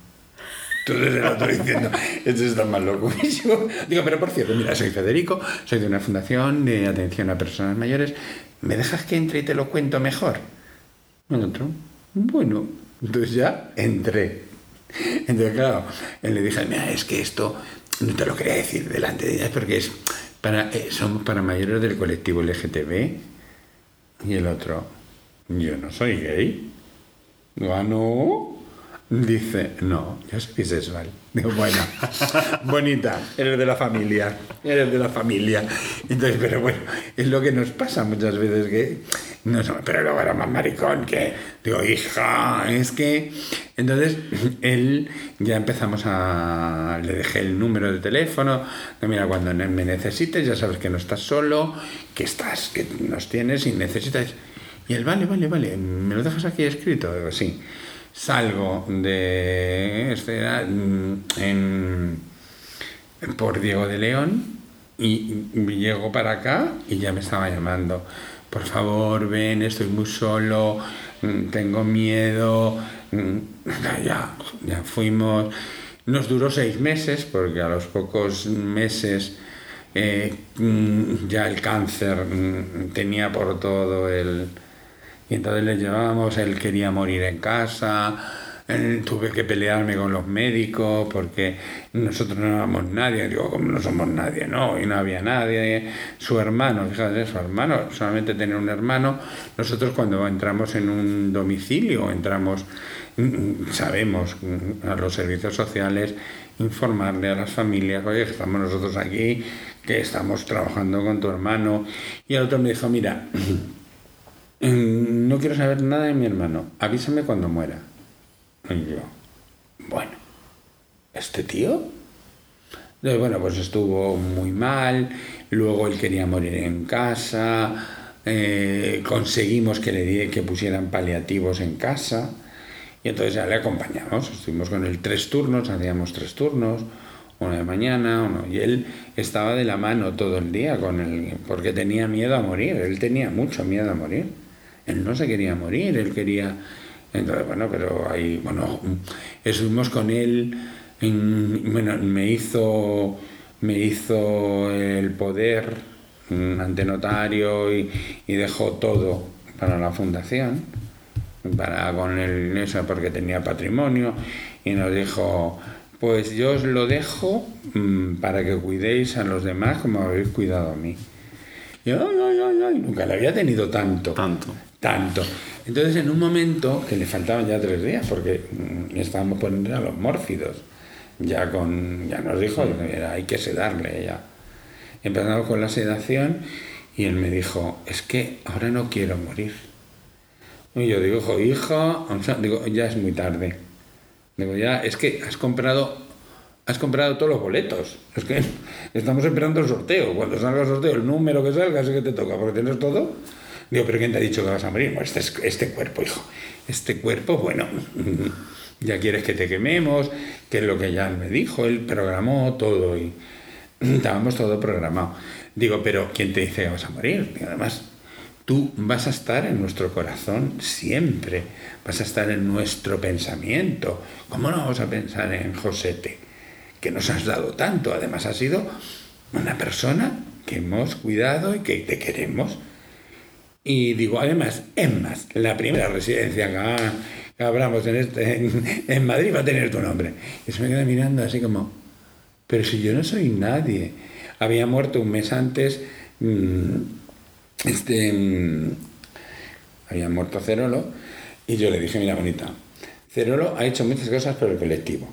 Entonces el otro diciendo, esto está más loco que yo. Digo, pero por cierto, mira, soy Federico, soy de una fundación de atención a personas mayores. ¿Me dejas que entre y te lo cuento mejor? El otro, bueno, entonces ya entré. Entonces, claro, él le dije, mira, es que esto no te lo quería decir delante de ellas porque es para, eh, somos para mayores del colectivo LGTB. Y el otro, yo no soy gay. Ah, no. Dice, no, yo soy bisexual. Digo, bueno, [LAUGHS] bonita, eres de la familia, eres de la familia. Entonces, pero bueno, es lo que nos pasa muchas veces que, no pero luego era más maricón que, digo, hija, es que... Entonces, [LAUGHS] él, ya empezamos a... Le dejé el número de teléfono, mira, cuando me necesites, ya sabes que no estás solo, que estás, que nos tienes y necesitas... Y él, vale, vale, vale, ¿me lo dejas aquí escrito? Digo, sí salgo de este era, mm, en, por Diego de León y llego para acá y ya me estaba llamando. Por favor, ven, estoy muy solo, mm, tengo miedo. mm, Ya, ya fuimos. Nos duró seis meses porque a los pocos meses eh, ya el cáncer tenía por todo el, y entonces le llevábamos, él quería morir en casa, tuve que pelearme con los médicos porque nosotros no éramos nadie. Digo, como no somos nadie? No, y no había nadie. Su hermano, fíjate, su hermano, solamente tenía un hermano. Nosotros cuando entramos en un domicilio, entramos, mm, sabemos mm, a los servicios sociales, informarle a las familias, oye, estamos nosotros aquí, que estamos trabajando con tu hermano. Y el otro me dijo, mira, [CLEARS THROAT] Mm, No quiero saber nada de mi hermano. Avísame cuando muera. Y yo, bueno, ¿este tío? Entonces, bueno, pues estuvo muy mal. Luego él quería morir en casa. eh, conseguimos que le di- que pusieran paliativos en casa. Y entonces ya le acompañamos. Estuvimos con él tres turnos, hacíamos tres turnos. Uno de mañana, uno. Y él estaba de la mano todo el día con él, porque tenía miedo a morir. Él tenía mucho miedo a morir. Él no se quería morir, él quería. Entonces, bueno, pero ahí, bueno, estuvimos con él. en- bueno, me hizo, me hizo el poder ante notario y, dejó todo para la fundación, para con él eso porque tenía patrimonio y nos dijo, pues yo os lo dejo mm, para que cuidéis a los demás como habéis cuidado a mí. Y yo, ay, ay, ay, nunca le había tenido tanto. Tanto. Tanto. Entonces, en un momento que le faltaban ya tres días, porque mm, estábamos poniendo a los mórfidos, ya con, ya nos dijo, era, hay que sedarle ya. Empezamos con la sedación y él me dijo, es que ahora no quiero morir. Y yo digo, hijo, hija, o sea, digo, ya es muy tarde. Digo, ya, es que has comprado, has comprado todos los boletos. Es que [LAUGHS] estamos esperando el sorteo. Cuando salga el sorteo, el número que salga, es que te toca, porque tienes todo. Digo, pero ¿quién te ha dicho que vas a morir? Este, es- este cuerpo, hijo. Este cuerpo, bueno, [LAUGHS] ya quieres que te quememos, que es lo que ya me dijo, él programó todo y [CLEARS THROAT] estábamos todo programado. Digo, pero ¿quién te dice que vas a morir? Digo, además, tú vas a estar en nuestro corazón siempre, vas a estar en nuestro pensamiento. ¿Cómo no vamos a pensar en Josete? Que nos has dado tanto, además has sido una persona que hemos cuidado y que te queremos. Y digo, además, es más, la primera residencia que, ha- que abramos en, este, en Madrid va a tener tu nombre. Y se me queda mirando así como, pero si yo no soy nadie. Había muerto un mes antes, mm, este, mm, había muerto Cerolo, y yo le dije, mira, bonita, Cerolo ha hecho muchas cosas por el colectivo.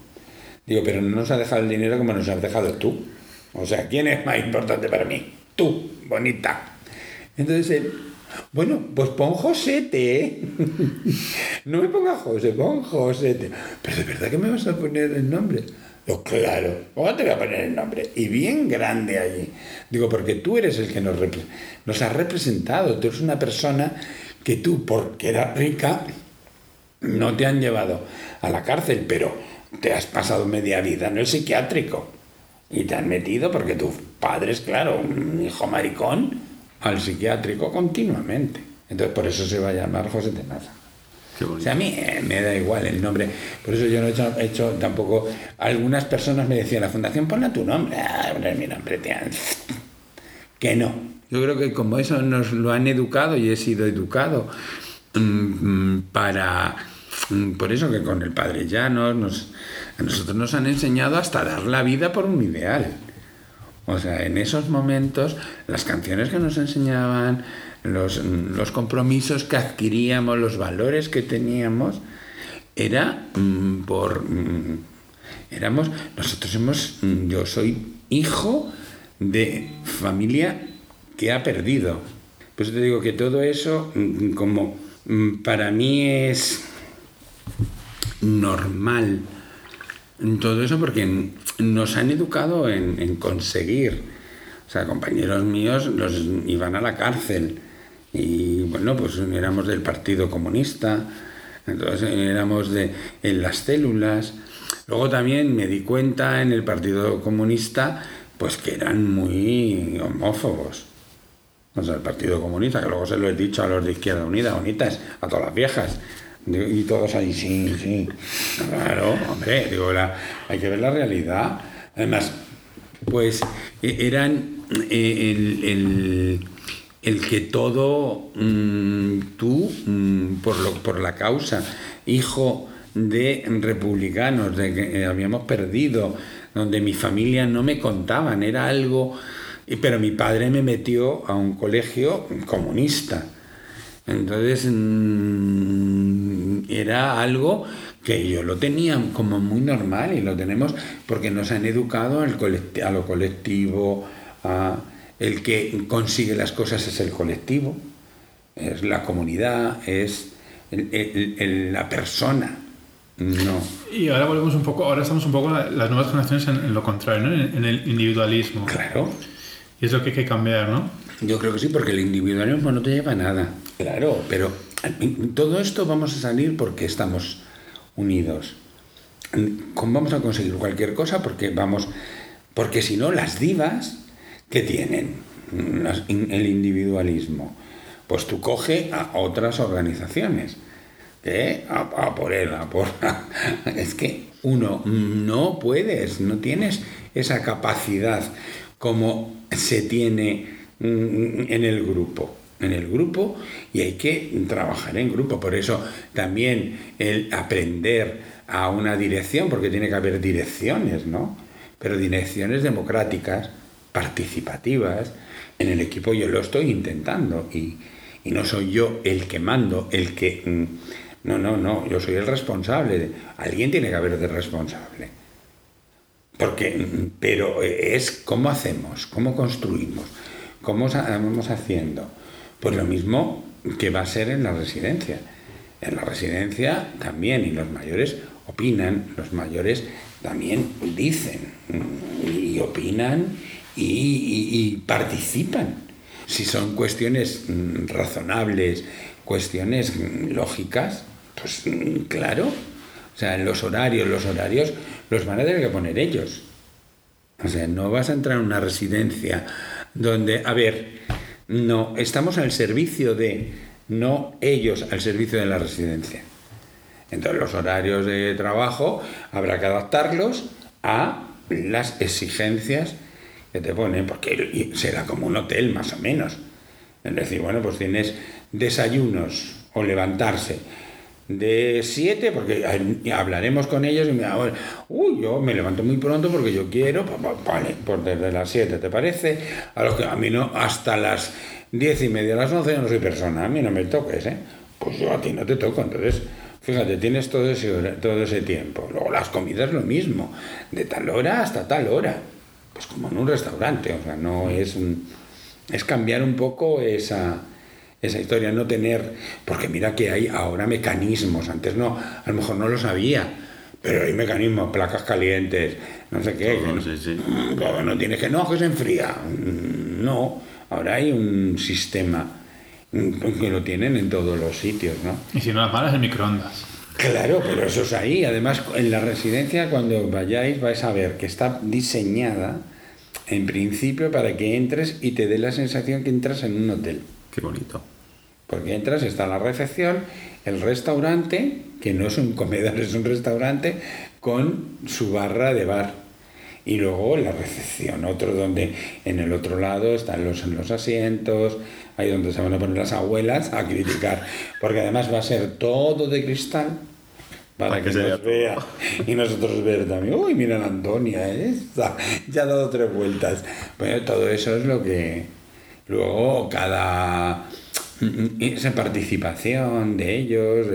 Digo, pero no nos ha dejado el dinero como nos has dejado tú. O sea, ¿quién es más importante para mí? Tú, bonita. Entonces él, bueno, pues pon Josete, ¿eh? no me ponga José, pon Josete. Pero de verdad que me vas a poner el nombre. Digo, claro, ¿cómo te voy a poner el nombre? Y bien grande allí. Digo, porque tú eres el que nos, nos representado. Tú eres una persona que tú, porque eras rica, no te han llevado a la cárcel, pero te has pasado media vida en el psiquiátrico. Y te han metido porque tu padre es, claro, un hijo maricón, al psiquiátrico continuamente. Entonces por eso se va a llamar José Tenaza. O sea, a mí eh, me da igual el nombre. Por eso yo no he hecho, he hecho tampoco. Algunas personas me decían, la fundación, ponle tu nombre. Ah, mi nombre, tía. [LAUGHS] Que no. Yo creo que como eso nos lo han educado y he sido educado mm, mm, para. mm, Por eso que con el Padre Llanos nos, a nosotros nos han enseñado hasta dar la vida por un ideal. O sea, en esos momentos, las canciones que nos enseñaban, los, compromisos que adquiríamos, los valores que teníamos, era mm, por... mm, éramos, nosotros hemos, mm, yo soy hijo de familia que ha perdido. Pues te digo que todo eso, como para mí es normal, todo eso porque nos han educado en, en conseguir. O sea, compañeros míos los iban a la cárcel y bueno, pues éramos del Partido Comunista, entonces éramos de, en las células. Luego también me di cuenta en el Partido Comunista pues que eran muy homófobos. O sea, el Partido Comunista, que luego se lo he dicho a los de Izquierda Unida, bonitas, a todas las viejas. Y todos ahí, sí, sí. Claro, hombre, digo, la- hay que ver la realidad. Además, pues e- eran eh, el, el- que todo mm, tú, mm, por, lo, por la causa, hijo de republicanos, de que habíamos perdido, donde mi familia no me contaban, era algo... Pero mi padre me metió a un colegio comunista. Entonces mm, era algo que yo lo tenía como muy normal y lo tenemos porque nos han educado al a lo colectivo, a el que consigue las cosas es el colectivo, es la comunidad, es el- el- el- la persona. No. Y ahora volvemos un poco, ahora estamos un poco la- las nuevas generaciones en, en lo contrario, ¿no? En, en el individualismo. Claro. Y es lo que hay que cambiar, ¿no? Yo creo que sí, porque el individualismo no te lleva a nada. Claro, pero todo esto vamos a salir porque estamos unidos. ¿Cómo vamos a conseguir cualquier cosa? Porque vamos, porque si no, las divas, ¿qué tienen? El individualismo. Pues tú coge a otras organizaciones. ¿Qué? A, a por él, a por... [LAUGHS] Es que uno no puedes, no tienes esa capacidad como se tiene en el grupo. En el grupo y hay que trabajar en grupo. Por eso también el aprender a una dirección, porque tiene que haber direcciones, ¿no? Pero direcciones democráticas, participativas. En el equipo yo lo estoy intentando y, y no soy yo el que mando, el que... mm, No, no, no, yo soy el responsable. Alguien tiene que haber de responsable. Porque, mm, pero es cómo hacemos, cómo construimos, cómo vamos haciendo. Pues lo mismo que va a ser en la residencia. En la residencia también, y los mayores opinan, los mayores también dicen, mm, y opinan y, participan. Si son cuestiones mm, razonables, cuestiones mm, lógicas, pues claro. O sea, los horarios, los horarios los van a tener que poner ellos. O sea, no vas a entrar en una residencia donde, a ver, no, estamos al servicio de, no ellos al servicio de la residencia. Entonces los horarios de trabajo habrá que adaptarlos a las exigencias que te ponen, porque será como un hotel más o menos. Es decir, bueno, pues tienes desayunos o levantarse de 7, porque hablaremos con ellos y me bueno, uy, yo me levanto muy pronto porque yo quiero, vale, pues desde las 7, ¿te parece? A los que a mí no, hasta las 10 y media, las 11 yo no soy persona, a mí no me toques, ¿eh? Pues yo a ti no te toco, entonces, fíjate, tienes todo ese, todo ese tiempo. Luego las comidas lo mismo, de tal hora hasta tal hora, pues como en un restaurante, o sea, no es un, es cambiar un poco esa, esa historia, no tener, porque mira que hay ahora mecanismos, antes no, a lo mejor no lo sabía, pero hay mecanismos, placas calientes, no sé qué, que no, Sí, sí. [CLEARS THROAT] no, no tienes que, no, que se enfría, Mm, no, ahora hay un sistema mm, que lo tienen en todos los sitios, ¿no? Y si no las malas, en microondas. Claro, pero eso es ahí. Además, en la residencia, cuando vayáis, vais a ver que está diseñada en principio para que entres y te dé la sensación que entras en un hotel. Qué bonito. Porque entras, está la recepción, el restaurante, que no es un comedor, [LAUGHS] es un restaurante, con su barra de bar. Y luego la recepción, otro donde en el otro lado están los, los asientos, ahí donde se van a poner las abuelas a criticar. Porque además va a ser todo de cristal para, Para que, que se nos vea vea y nosotros ver también. Uy, mira la Antonia, esta, ya ha dado tres vueltas. Bueno, todo eso es lo que luego cada esa participación de ellos,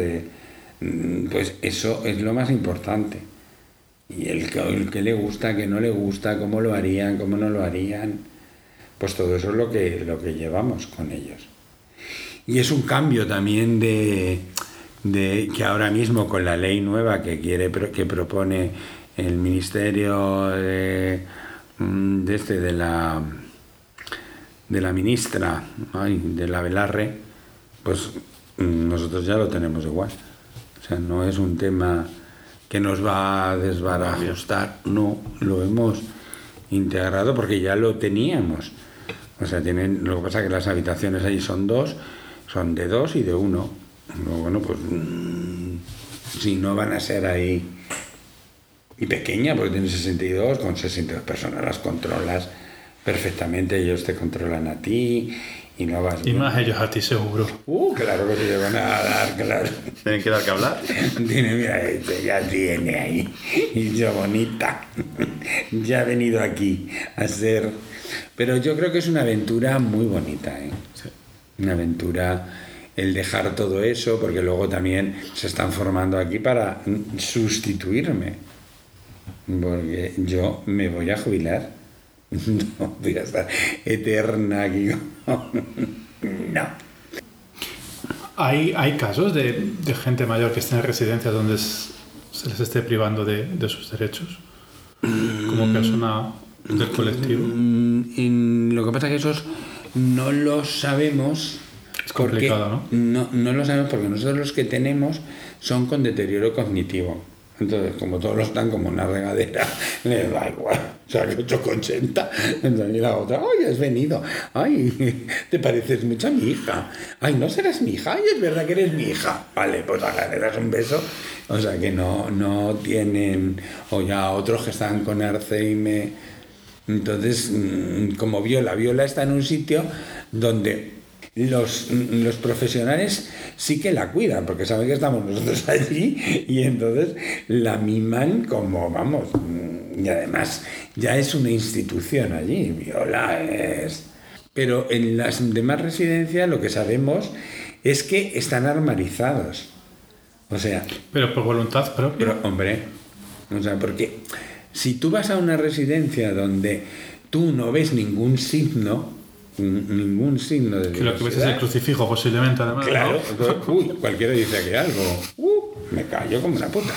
pues eso es lo más importante. Y el que, le gusta, que no le gusta, cómo lo harían, cómo no lo harían, pues todo eso es lo que, lo que llevamos con ellos. Y es un cambio también de, de que ahora mismo con la ley nueva que quiere que propone el ministerio de, de este de la de la ministra de la Velarre pues mm, nosotros ya lo tenemos igual. O sea no es un tema que nos va a desbarajustar no lo hemos integrado porque ya lo teníamos. O sea tienen lo que pasa es que las habitaciones ahí son dos son de dos y de uno. Bueno pues mm, si no van a ser ahí y pequeña porque tiene 62 con 62 personas las controlas perfectamente ellos te controlan a ti y no vas Y más ellos a ti seguro. uh claro que te van a dar claro. Tienen que dar que hablar. [LAUGHS] tiene mira este ya tiene ahí. Y yo bonita. Ya ha venido aquí a ser. Pero yo creo que es una aventura muy bonita ¿eh? una aventura el dejar todo eso porque luego también se están formando aquí para sustituirme. Porque yo me voy a jubilar [LAUGHS] no voy a estar eterna aquí [LAUGHS] no Hay, hay casos de, de gente mayor que está en residencia donde se les esté privando de, de sus derechos como persona del colectivo. Mm, lo que pasa es que esos no los sabemos. Es complicado, porque- ¿no? No lo sabemos porque nosotros los que tenemos son con deterioro cognitivo. Entonces, como todos los están como una regadera, [LAUGHS] les da igual. O sea, que 8,80. Entonces, y la otra, ¡ay, has venido! ¡Ay, [LAUGHS] te pareces mucho a mi hija! ¡Ay, no serás mi hija! ¡Ay, es verdad que eres mi hija! Vale, pues ahora le das un beso. O sea, que no, no tienen... O ya otros que están con Alzheimer. Entonces, mm, como Viola, Viola está en un sitio donde los, los profesionales sí que la cuidan, porque saben que estamos nosotros [LAUGHS] allí y entonces la miman como, vamos, y además ya es una institución allí, Viola es... Pero en las demás residencias lo que sabemos es que están armarizados. O sea, Pero por voluntad propia. pero, hombre, o sea, porque si tú vas a una residencia donde tú no ves ningún signo, ningún signo de que lo que ves es el crucifijo posiblemente además. Claro, [LAUGHS] uy, cualquiera dice aquí algo, uh, me callo como una puta.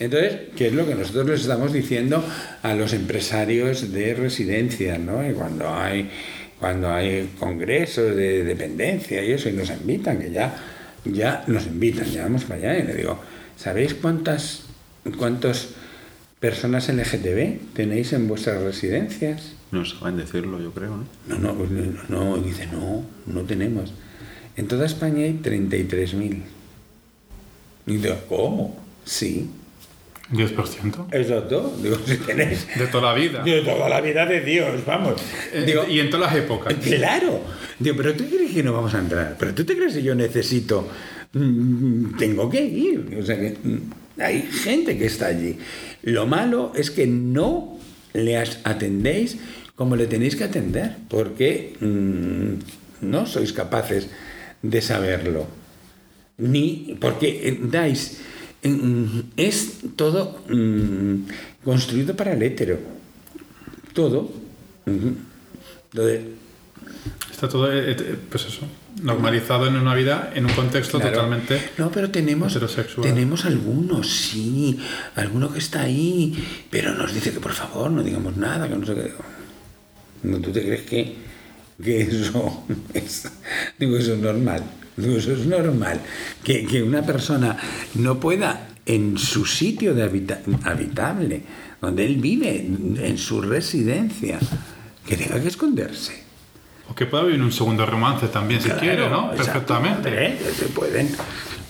Entonces, ¿qué es lo que nosotros les estamos diciendo a los empresarios de residencias, ¿no? Y cuando hay, cuando hay congresos de dependencia y eso, y nos invitan, que ya, ya nos invitan, ya vamos para allá, y le digo, ¿sabéis cuántas, cuántas personas LGTB tenéis en vuestras residencias? No saben decirlo, yo creo, ¿no? No, no, pues, no, no, dice, no, no tenemos. En toda España hay 33.000. Y digo, ¿cómo? Sí. 10%. Exacto. Digo, si tenéis De toda la vida. de toda la vida de Dios, vamos. Eh, Digo, y en todas las épocas. Claro. Digo, pero tú crees que no vamos a entrar. Pero tú te crees que yo necesito. Mm, Tengo que ir. O sea que mm, hay gente que está allí. Lo malo es que no le atendéis como le tenéis que atender. Porque mm, no sois capaces de saberlo. Ni. Porque eh, dais. mm, Es todo mm, construido para el hétero. Todo. Está todo, eh, eh, pues eso, normalizado en una vida, en un contexto Claro. totalmente... No, pero tenemos, heterosexual. tenemos algunos, sí, alguno que está ahí, pero nos dice que por favor no digamos nada, que no sé qué. No, ¿Tú te crees que, que eso [LAUGHS] es, digo, eso es normal? Digo, eso es normal. Que, que una persona no pueda en su sitio de habita- habitable, donde él vive, en su residencia, que tenga que esconderse. O que pueda haber un segundo romance también, si quiere, ¿no? exacto, Perfectamente. se pueden.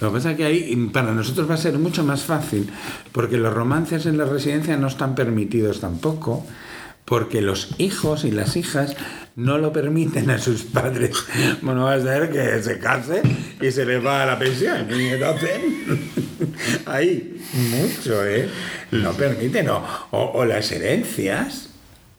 Lo que pasa es que ahí para nosotros va a ser mucho más fácil, porque los romances en la residencia no están permitidos tampoco, porque los hijos y las hijas no lo permiten a sus padres. [LAUGHS] Bueno, va a ser que se case y se les va a la pensión. Y entonces, [LAUGHS] ahí, mucho, ¿eh? No permiten. O, o- o las herencias.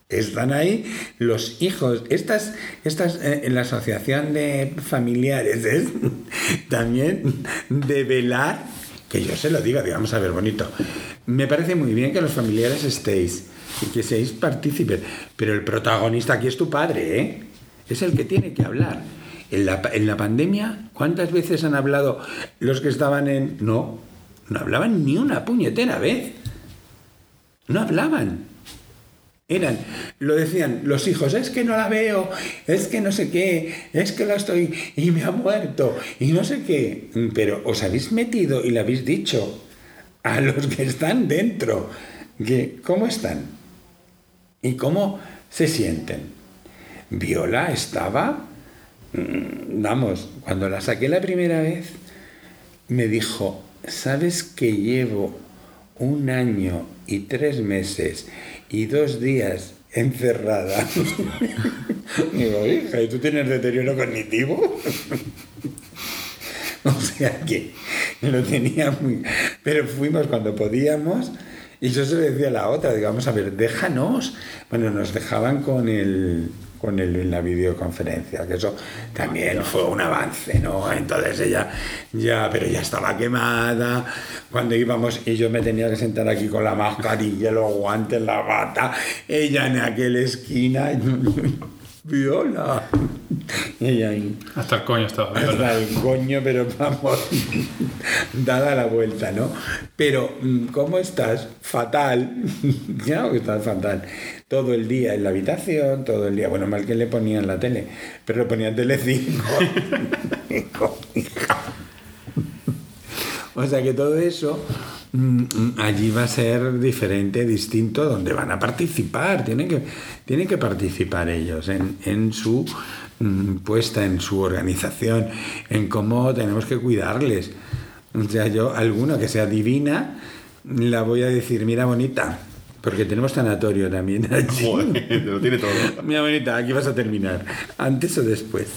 Están ahí los hijos. Estas, estas eh, en la asociación de familiares es [LAUGHS] también de velar, que yo se lo diga, digamos, a ver, bonito. Me parece muy bien que los familiares estéis y que seáis partícipes, pero el protagonista aquí es tu padre, ¿eh? Es el que tiene que hablar. En la, en la pandemia, ¿cuántas veces han hablado los que estaban en... No, no hablaban ni una puñetera vez. No hablaban eran, lo decían los hijos, es que no la veo, es que no sé qué, es que la estoy y me ha muerto y no sé qué. Pero os habéis metido y le habéis dicho a los que están dentro que cómo están y cómo se sienten. Viola estaba, mm, vamos, cuando la saqué la primera vez, me dijo, ¿sabes que llevo un año y tres meses y dos días encerrada? [LAUGHS] Digo, hija, ¿y tú tienes deterioro cognitivo? [LAUGHS] o sea que lo tenía muy... Pero fuimos cuando podíamos y yo se lo decía a la otra, digamos, a ver, déjanos. Bueno, nos dejaban con el con el, en la videoconferencia, que eso también fue un avance, ¿no? Entonces ella ya, pero ya estaba quemada, cuando íbamos y yo me tenía que sentar aquí con la mascarilla, los guantes, la bata, ella en aquella esquina, [LAUGHS] viola, y ella ahí, Hasta el coño estaba. hasta el coño, pero vamos, [LAUGHS] dada la vuelta, ¿no? Pero, mm, ¿cómo estás? Fatal. [LAUGHS] claro que estás fatal. Todo el día en la habitación, todo el día. Bueno, mal que le ponían la tele, pero le ponían Telecinco. [LAUGHS] O sea que todo eso mm, allí va a ser diferente, distinto, donde van a participar, tienen que, tienen que participar ellos en, en su mm, puesta, en su organización, en cómo tenemos que cuidarles. O sea, yo, alguna que sea divina, la voy a decir, mira bonita, porque tenemos tanatorio también [LAUGHS] allí. Joder, lo tiene todo. Mira bonita, aquí vas a terminar, antes o después.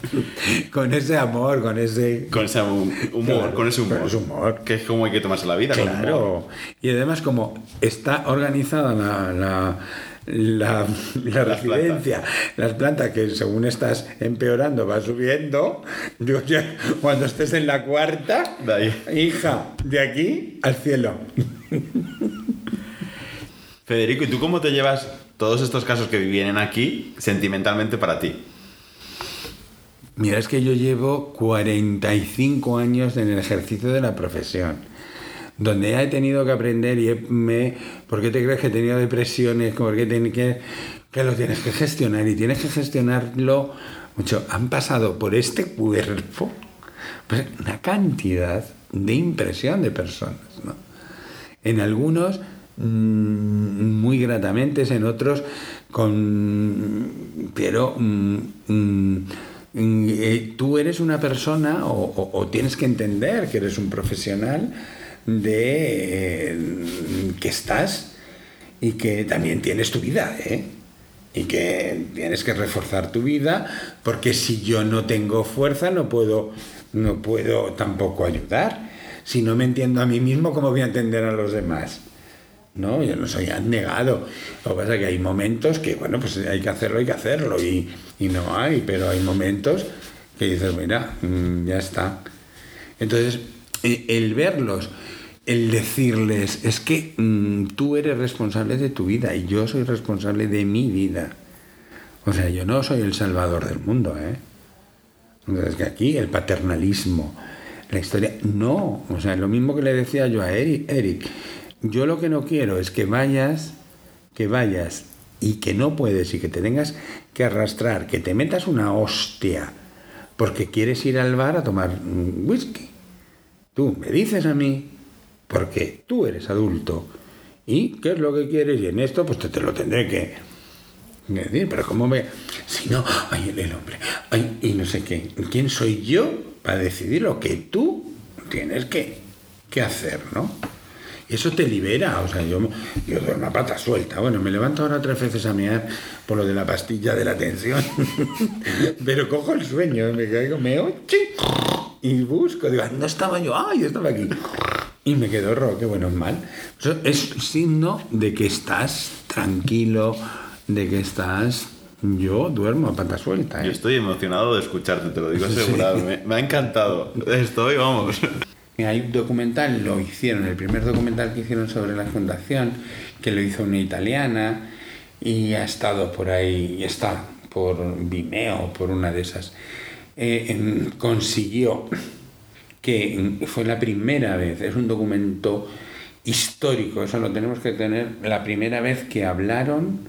[LAUGHS] con ese amor, con ese Con ese humor, Claro, con ese humor. con ese humor. Que es como hay que tomarse la vida. con humor. Claro. Y además, como está organizada la, la, la, la Las residencia, las plantas que según estás empeorando va subiendo, digo, ya, cuando estés en la cuarta, De hija, de aquí al cielo. [LAUGHS] Federico, ¿y tú cómo te llevas todos estos casos que vienen aquí sentimentalmente para ti? Mira, es que yo llevo 45 años en el ejercicio de la profesión, donde he tenido que aprender y me... ¿Por qué te crees que he tenido depresiones? ¿Por qué que, lo tienes que gestionar? Y tienes que gestionarlo mucho. Han pasado por este cuerpo pues, una cantidad de impresión de personas, ¿no? En algunos muy gratamente, en otros con... Pero mm, mm, mm, eh, tú eres una persona o tienes que entender que eres un profesional de eh, que estás y que también tienes tu vida, ¿eh? Y que tienes que reforzar tu vida, porque si yo no tengo fuerza no puedo, no puedo tampoco ayudar. Si no me entiendo a mí mismo, ¿cómo voy a entender a los demás? No, yo no soy abnegado. Lo que pasa es que hay momentos que, bueno, pues hay que hacerlo, hay que hacerlo, y, y no hay, pero hay momentos que dices, mira, mm, ya está. Entonces, e- el verlos, el decirles, es que mm, tú eres responsable de tu vida y yo soy responsable de mi vida. O sea, yo no soy el salvador del mundo, ¿eh? Entonces, que aquí el paternalismo, la historia, no. O sea, lo mismo que le decía yo a Eric, Eric, yo lo que no quiero es que vayas, que vayas y que no puedes y que te tengas que arrastrar, que te metas una hostia porque quieres ir al bar a tomar whisky. Tú me dices a mí, porque tú eres adulto, y qué es lo que quieres, y en esto pues te, lo tendré que, decir, pero ¿cómo me.? Si no, ay, el, el hombre, ay, y no sé qué. ¿Quién soy yo para decidir lo que tú tienes que, que hacer, no? Eso te libera, o sea, yo, yo doy una pata suelta. Bueno, me levanto ahora tres veces a mirar por lo de la pastilla de la tensión. [LAUGHS] Pero cojo el sueño, me caigo, me oye, y busco, digo, no estaba yo, ay, estaba aquí. Y me quedo rojo, qué bueno es mal. Eso es signo de que estás tranquilo, de que estás. Yo duermo a pata suelta. ¿eh? Yo estoy emocionado de escucharte, te lo digo [LAUGHS] asegurado. Me, me ha encantado. Estoy, vamos. Hay un documental, lo hicieron, el primer documental que hicieron sobre la fundación, que lo hizo una italiana y ha estado por ahí, está por Vimeo, por una de esas. Eh, consiguió que fue la primera vez, es un documento histórico, eso lo tenemos que tener, la primera vez que hablaron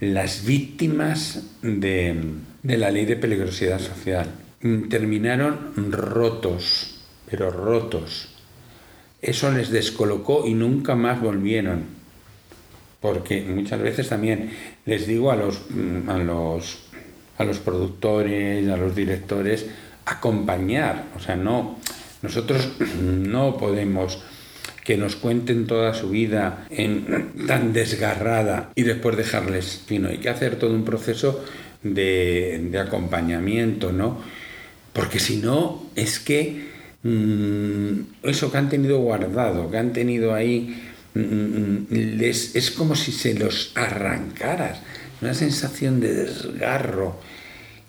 las víctimas de, la ley de peligrosidad social. Terminaron rotos, pero rotos. Eso les descolocó y nunca más volvieron. Porque muchas veces también les digo a los, mm, a los, a los productores, a los directores, acompañar. O sea, no, nosotros [CLEARS THROAT] no podemos que nos cuenten toda su vida [CLEARS THROAT] tan desgarrada y después dejarles, hay que hacer todo un proceso de, acompañamiento, ¿no? Porque si no, es que eso que han tenido guardado, que han tenido ahí, mm, mm, les, es como si se los arrancaras, una sensación de desgarro.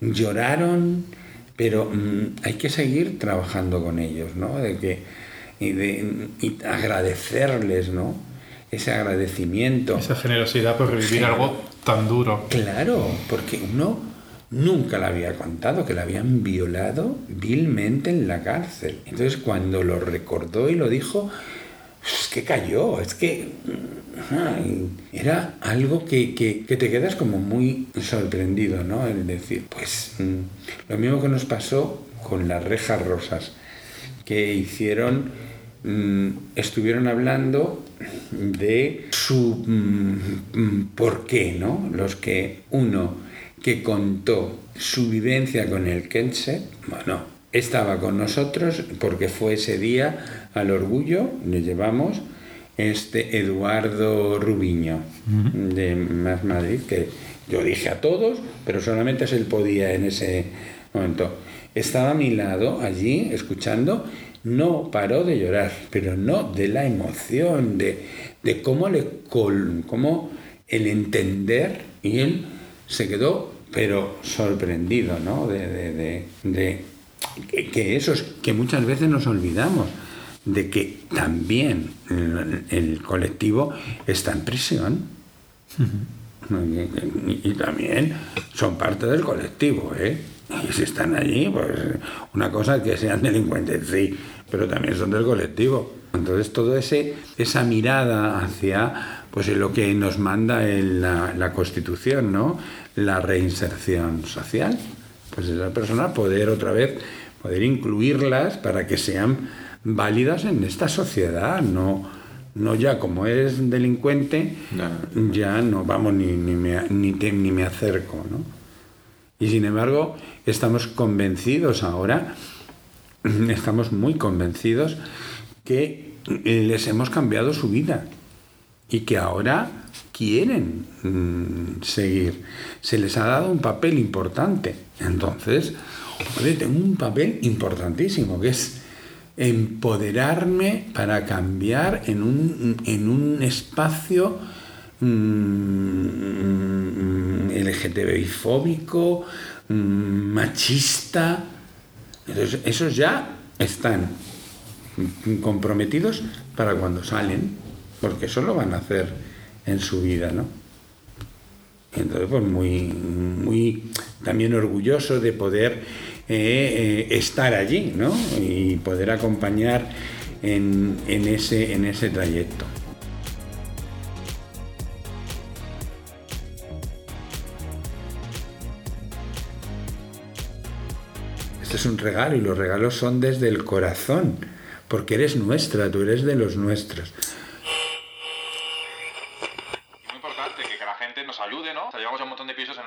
Lloraron, pero mm, hay que seguir trabajando con ellos, ¿no? De que, y, de, y agradecerles, ¿no? Ese agradecimiento. Esa generosidad por revivir algo tan duro. Claro, porque uno nunca le había contado que le habían violado vilmente en la cárcel. Entonces cuando lo recordó y lo dijo, es que cayó, es que ay, era algo que, que, que te quedas como muy sorprendido, ¿no? El decir, pues mm, lo mismo que nos pasó con las rejas rosas, que hicieron, mm, estuvieron hablando de su mm, mm, por qué, ¿no? Los que uno que contó su vivencia con el Kenset, bueno, estaba con nosotros porque fue ese día al orgullo, le llevamos este Eduardo Rubiño de Más Madrid, que yo dije a todos, pero solamente él podía en ese momento. Estaba a mi lado allí escuchando, no paró de llorar, pero no de la emoción, de, de cómo le cómo el entender y él se quedó pero sorprendido, ¿no? De, de, de, de que, que esos que muchas veces nos olvidamos de que también el, el colectivo está en prisión y, y también son parte del colectivo, ¿eh? Y si están allí, pues una cosa es que sean delincuentes, sí, pero también son del colectivo. Entonces, todo ese esa mirada hacia pues en lo que nos manda el- la, la Constitución, ¿no? La reinserción social. Pues esa persona poder otra vez poder incluirlas para que sean válidas en esta sociedad, no no ya como es delincuente, ya no vamos ni, ni, me, ni, te- ni me acerco, ¿no? Y sin embargo, estamos convencidos ahora, [CLEARS THROAT] estamos muy convencidos que les hemos cambiado su vida y que ahora quieren mm, seguir. Se les ha dado un papel importante. Entonces, joder, tengo un papel importantísimo, que es empoderarme para cambiar en un, en un espacio mm, LGTBI fóbico, mm, machista. Entonces, esos ya están comprometidos para cuando salen, porque eso lo van a hacer en su vida, ¿no? Entonces, pues muy, muy también orgulloso de poder eh, eh, estar allí, ¿no? Y poder acompañar en, en ese, en ese trayecto. Este es un regalo y los regalos son desde el corazón, porque eres nuestra, tú eres de los nuestros. Muy importante que, que la gente nos ayude, ¿no? O sea, llevamos ya un montón de episodios en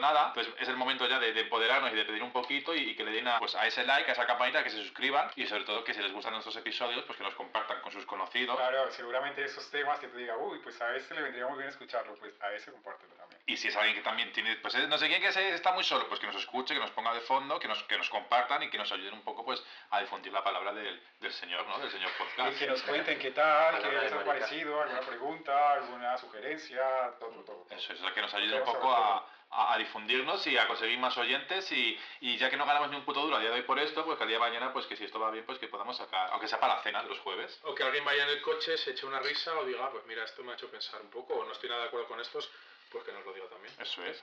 nada, pues es el momento ya de, de empoderarnos y de pedir un poquito y, y que le den a, pues, a ese like, a esa campanita, que se suscriban y sobre todo que si les gustan nuestros episodios, pues que nos compartan con sus conocidos. Claro, seguramente esos temas que tú digas, uy, pues a ese le vendría muy bien escucharlo, pues a ese compártelo también. Y si es alguien que también tiene, pues eh, no sé quién que se- está muy solo, pues que nos escuche, que nos ponga de fondo, que nos, que nos compartan y que nos ayuden un poco pues a difundir la palabra del, del Señor, ¿no? Del Señor Y Podcast. que nos cuenten qué tal, qué les ha parecido, alguna pregunta, alguna sugerencia, todo, todo. Eso es, que nos ayude un poco a, a- a difundirnos y a conseguir más oyentes y, y ya que no ganamos ni un puto duro a día de hoy por esto, pues que al día de mañana, pues que si esto va bien, pues que podamos sacar, aunque sea para la cena de los jueves. O que alguien vaya en el coche, se eche una risa o diga, "Ah, pues mira, esto me ha hecho pensar un poco, o no estoy nada de acuerdo con estos, pues que nos lo diga también. Eso es.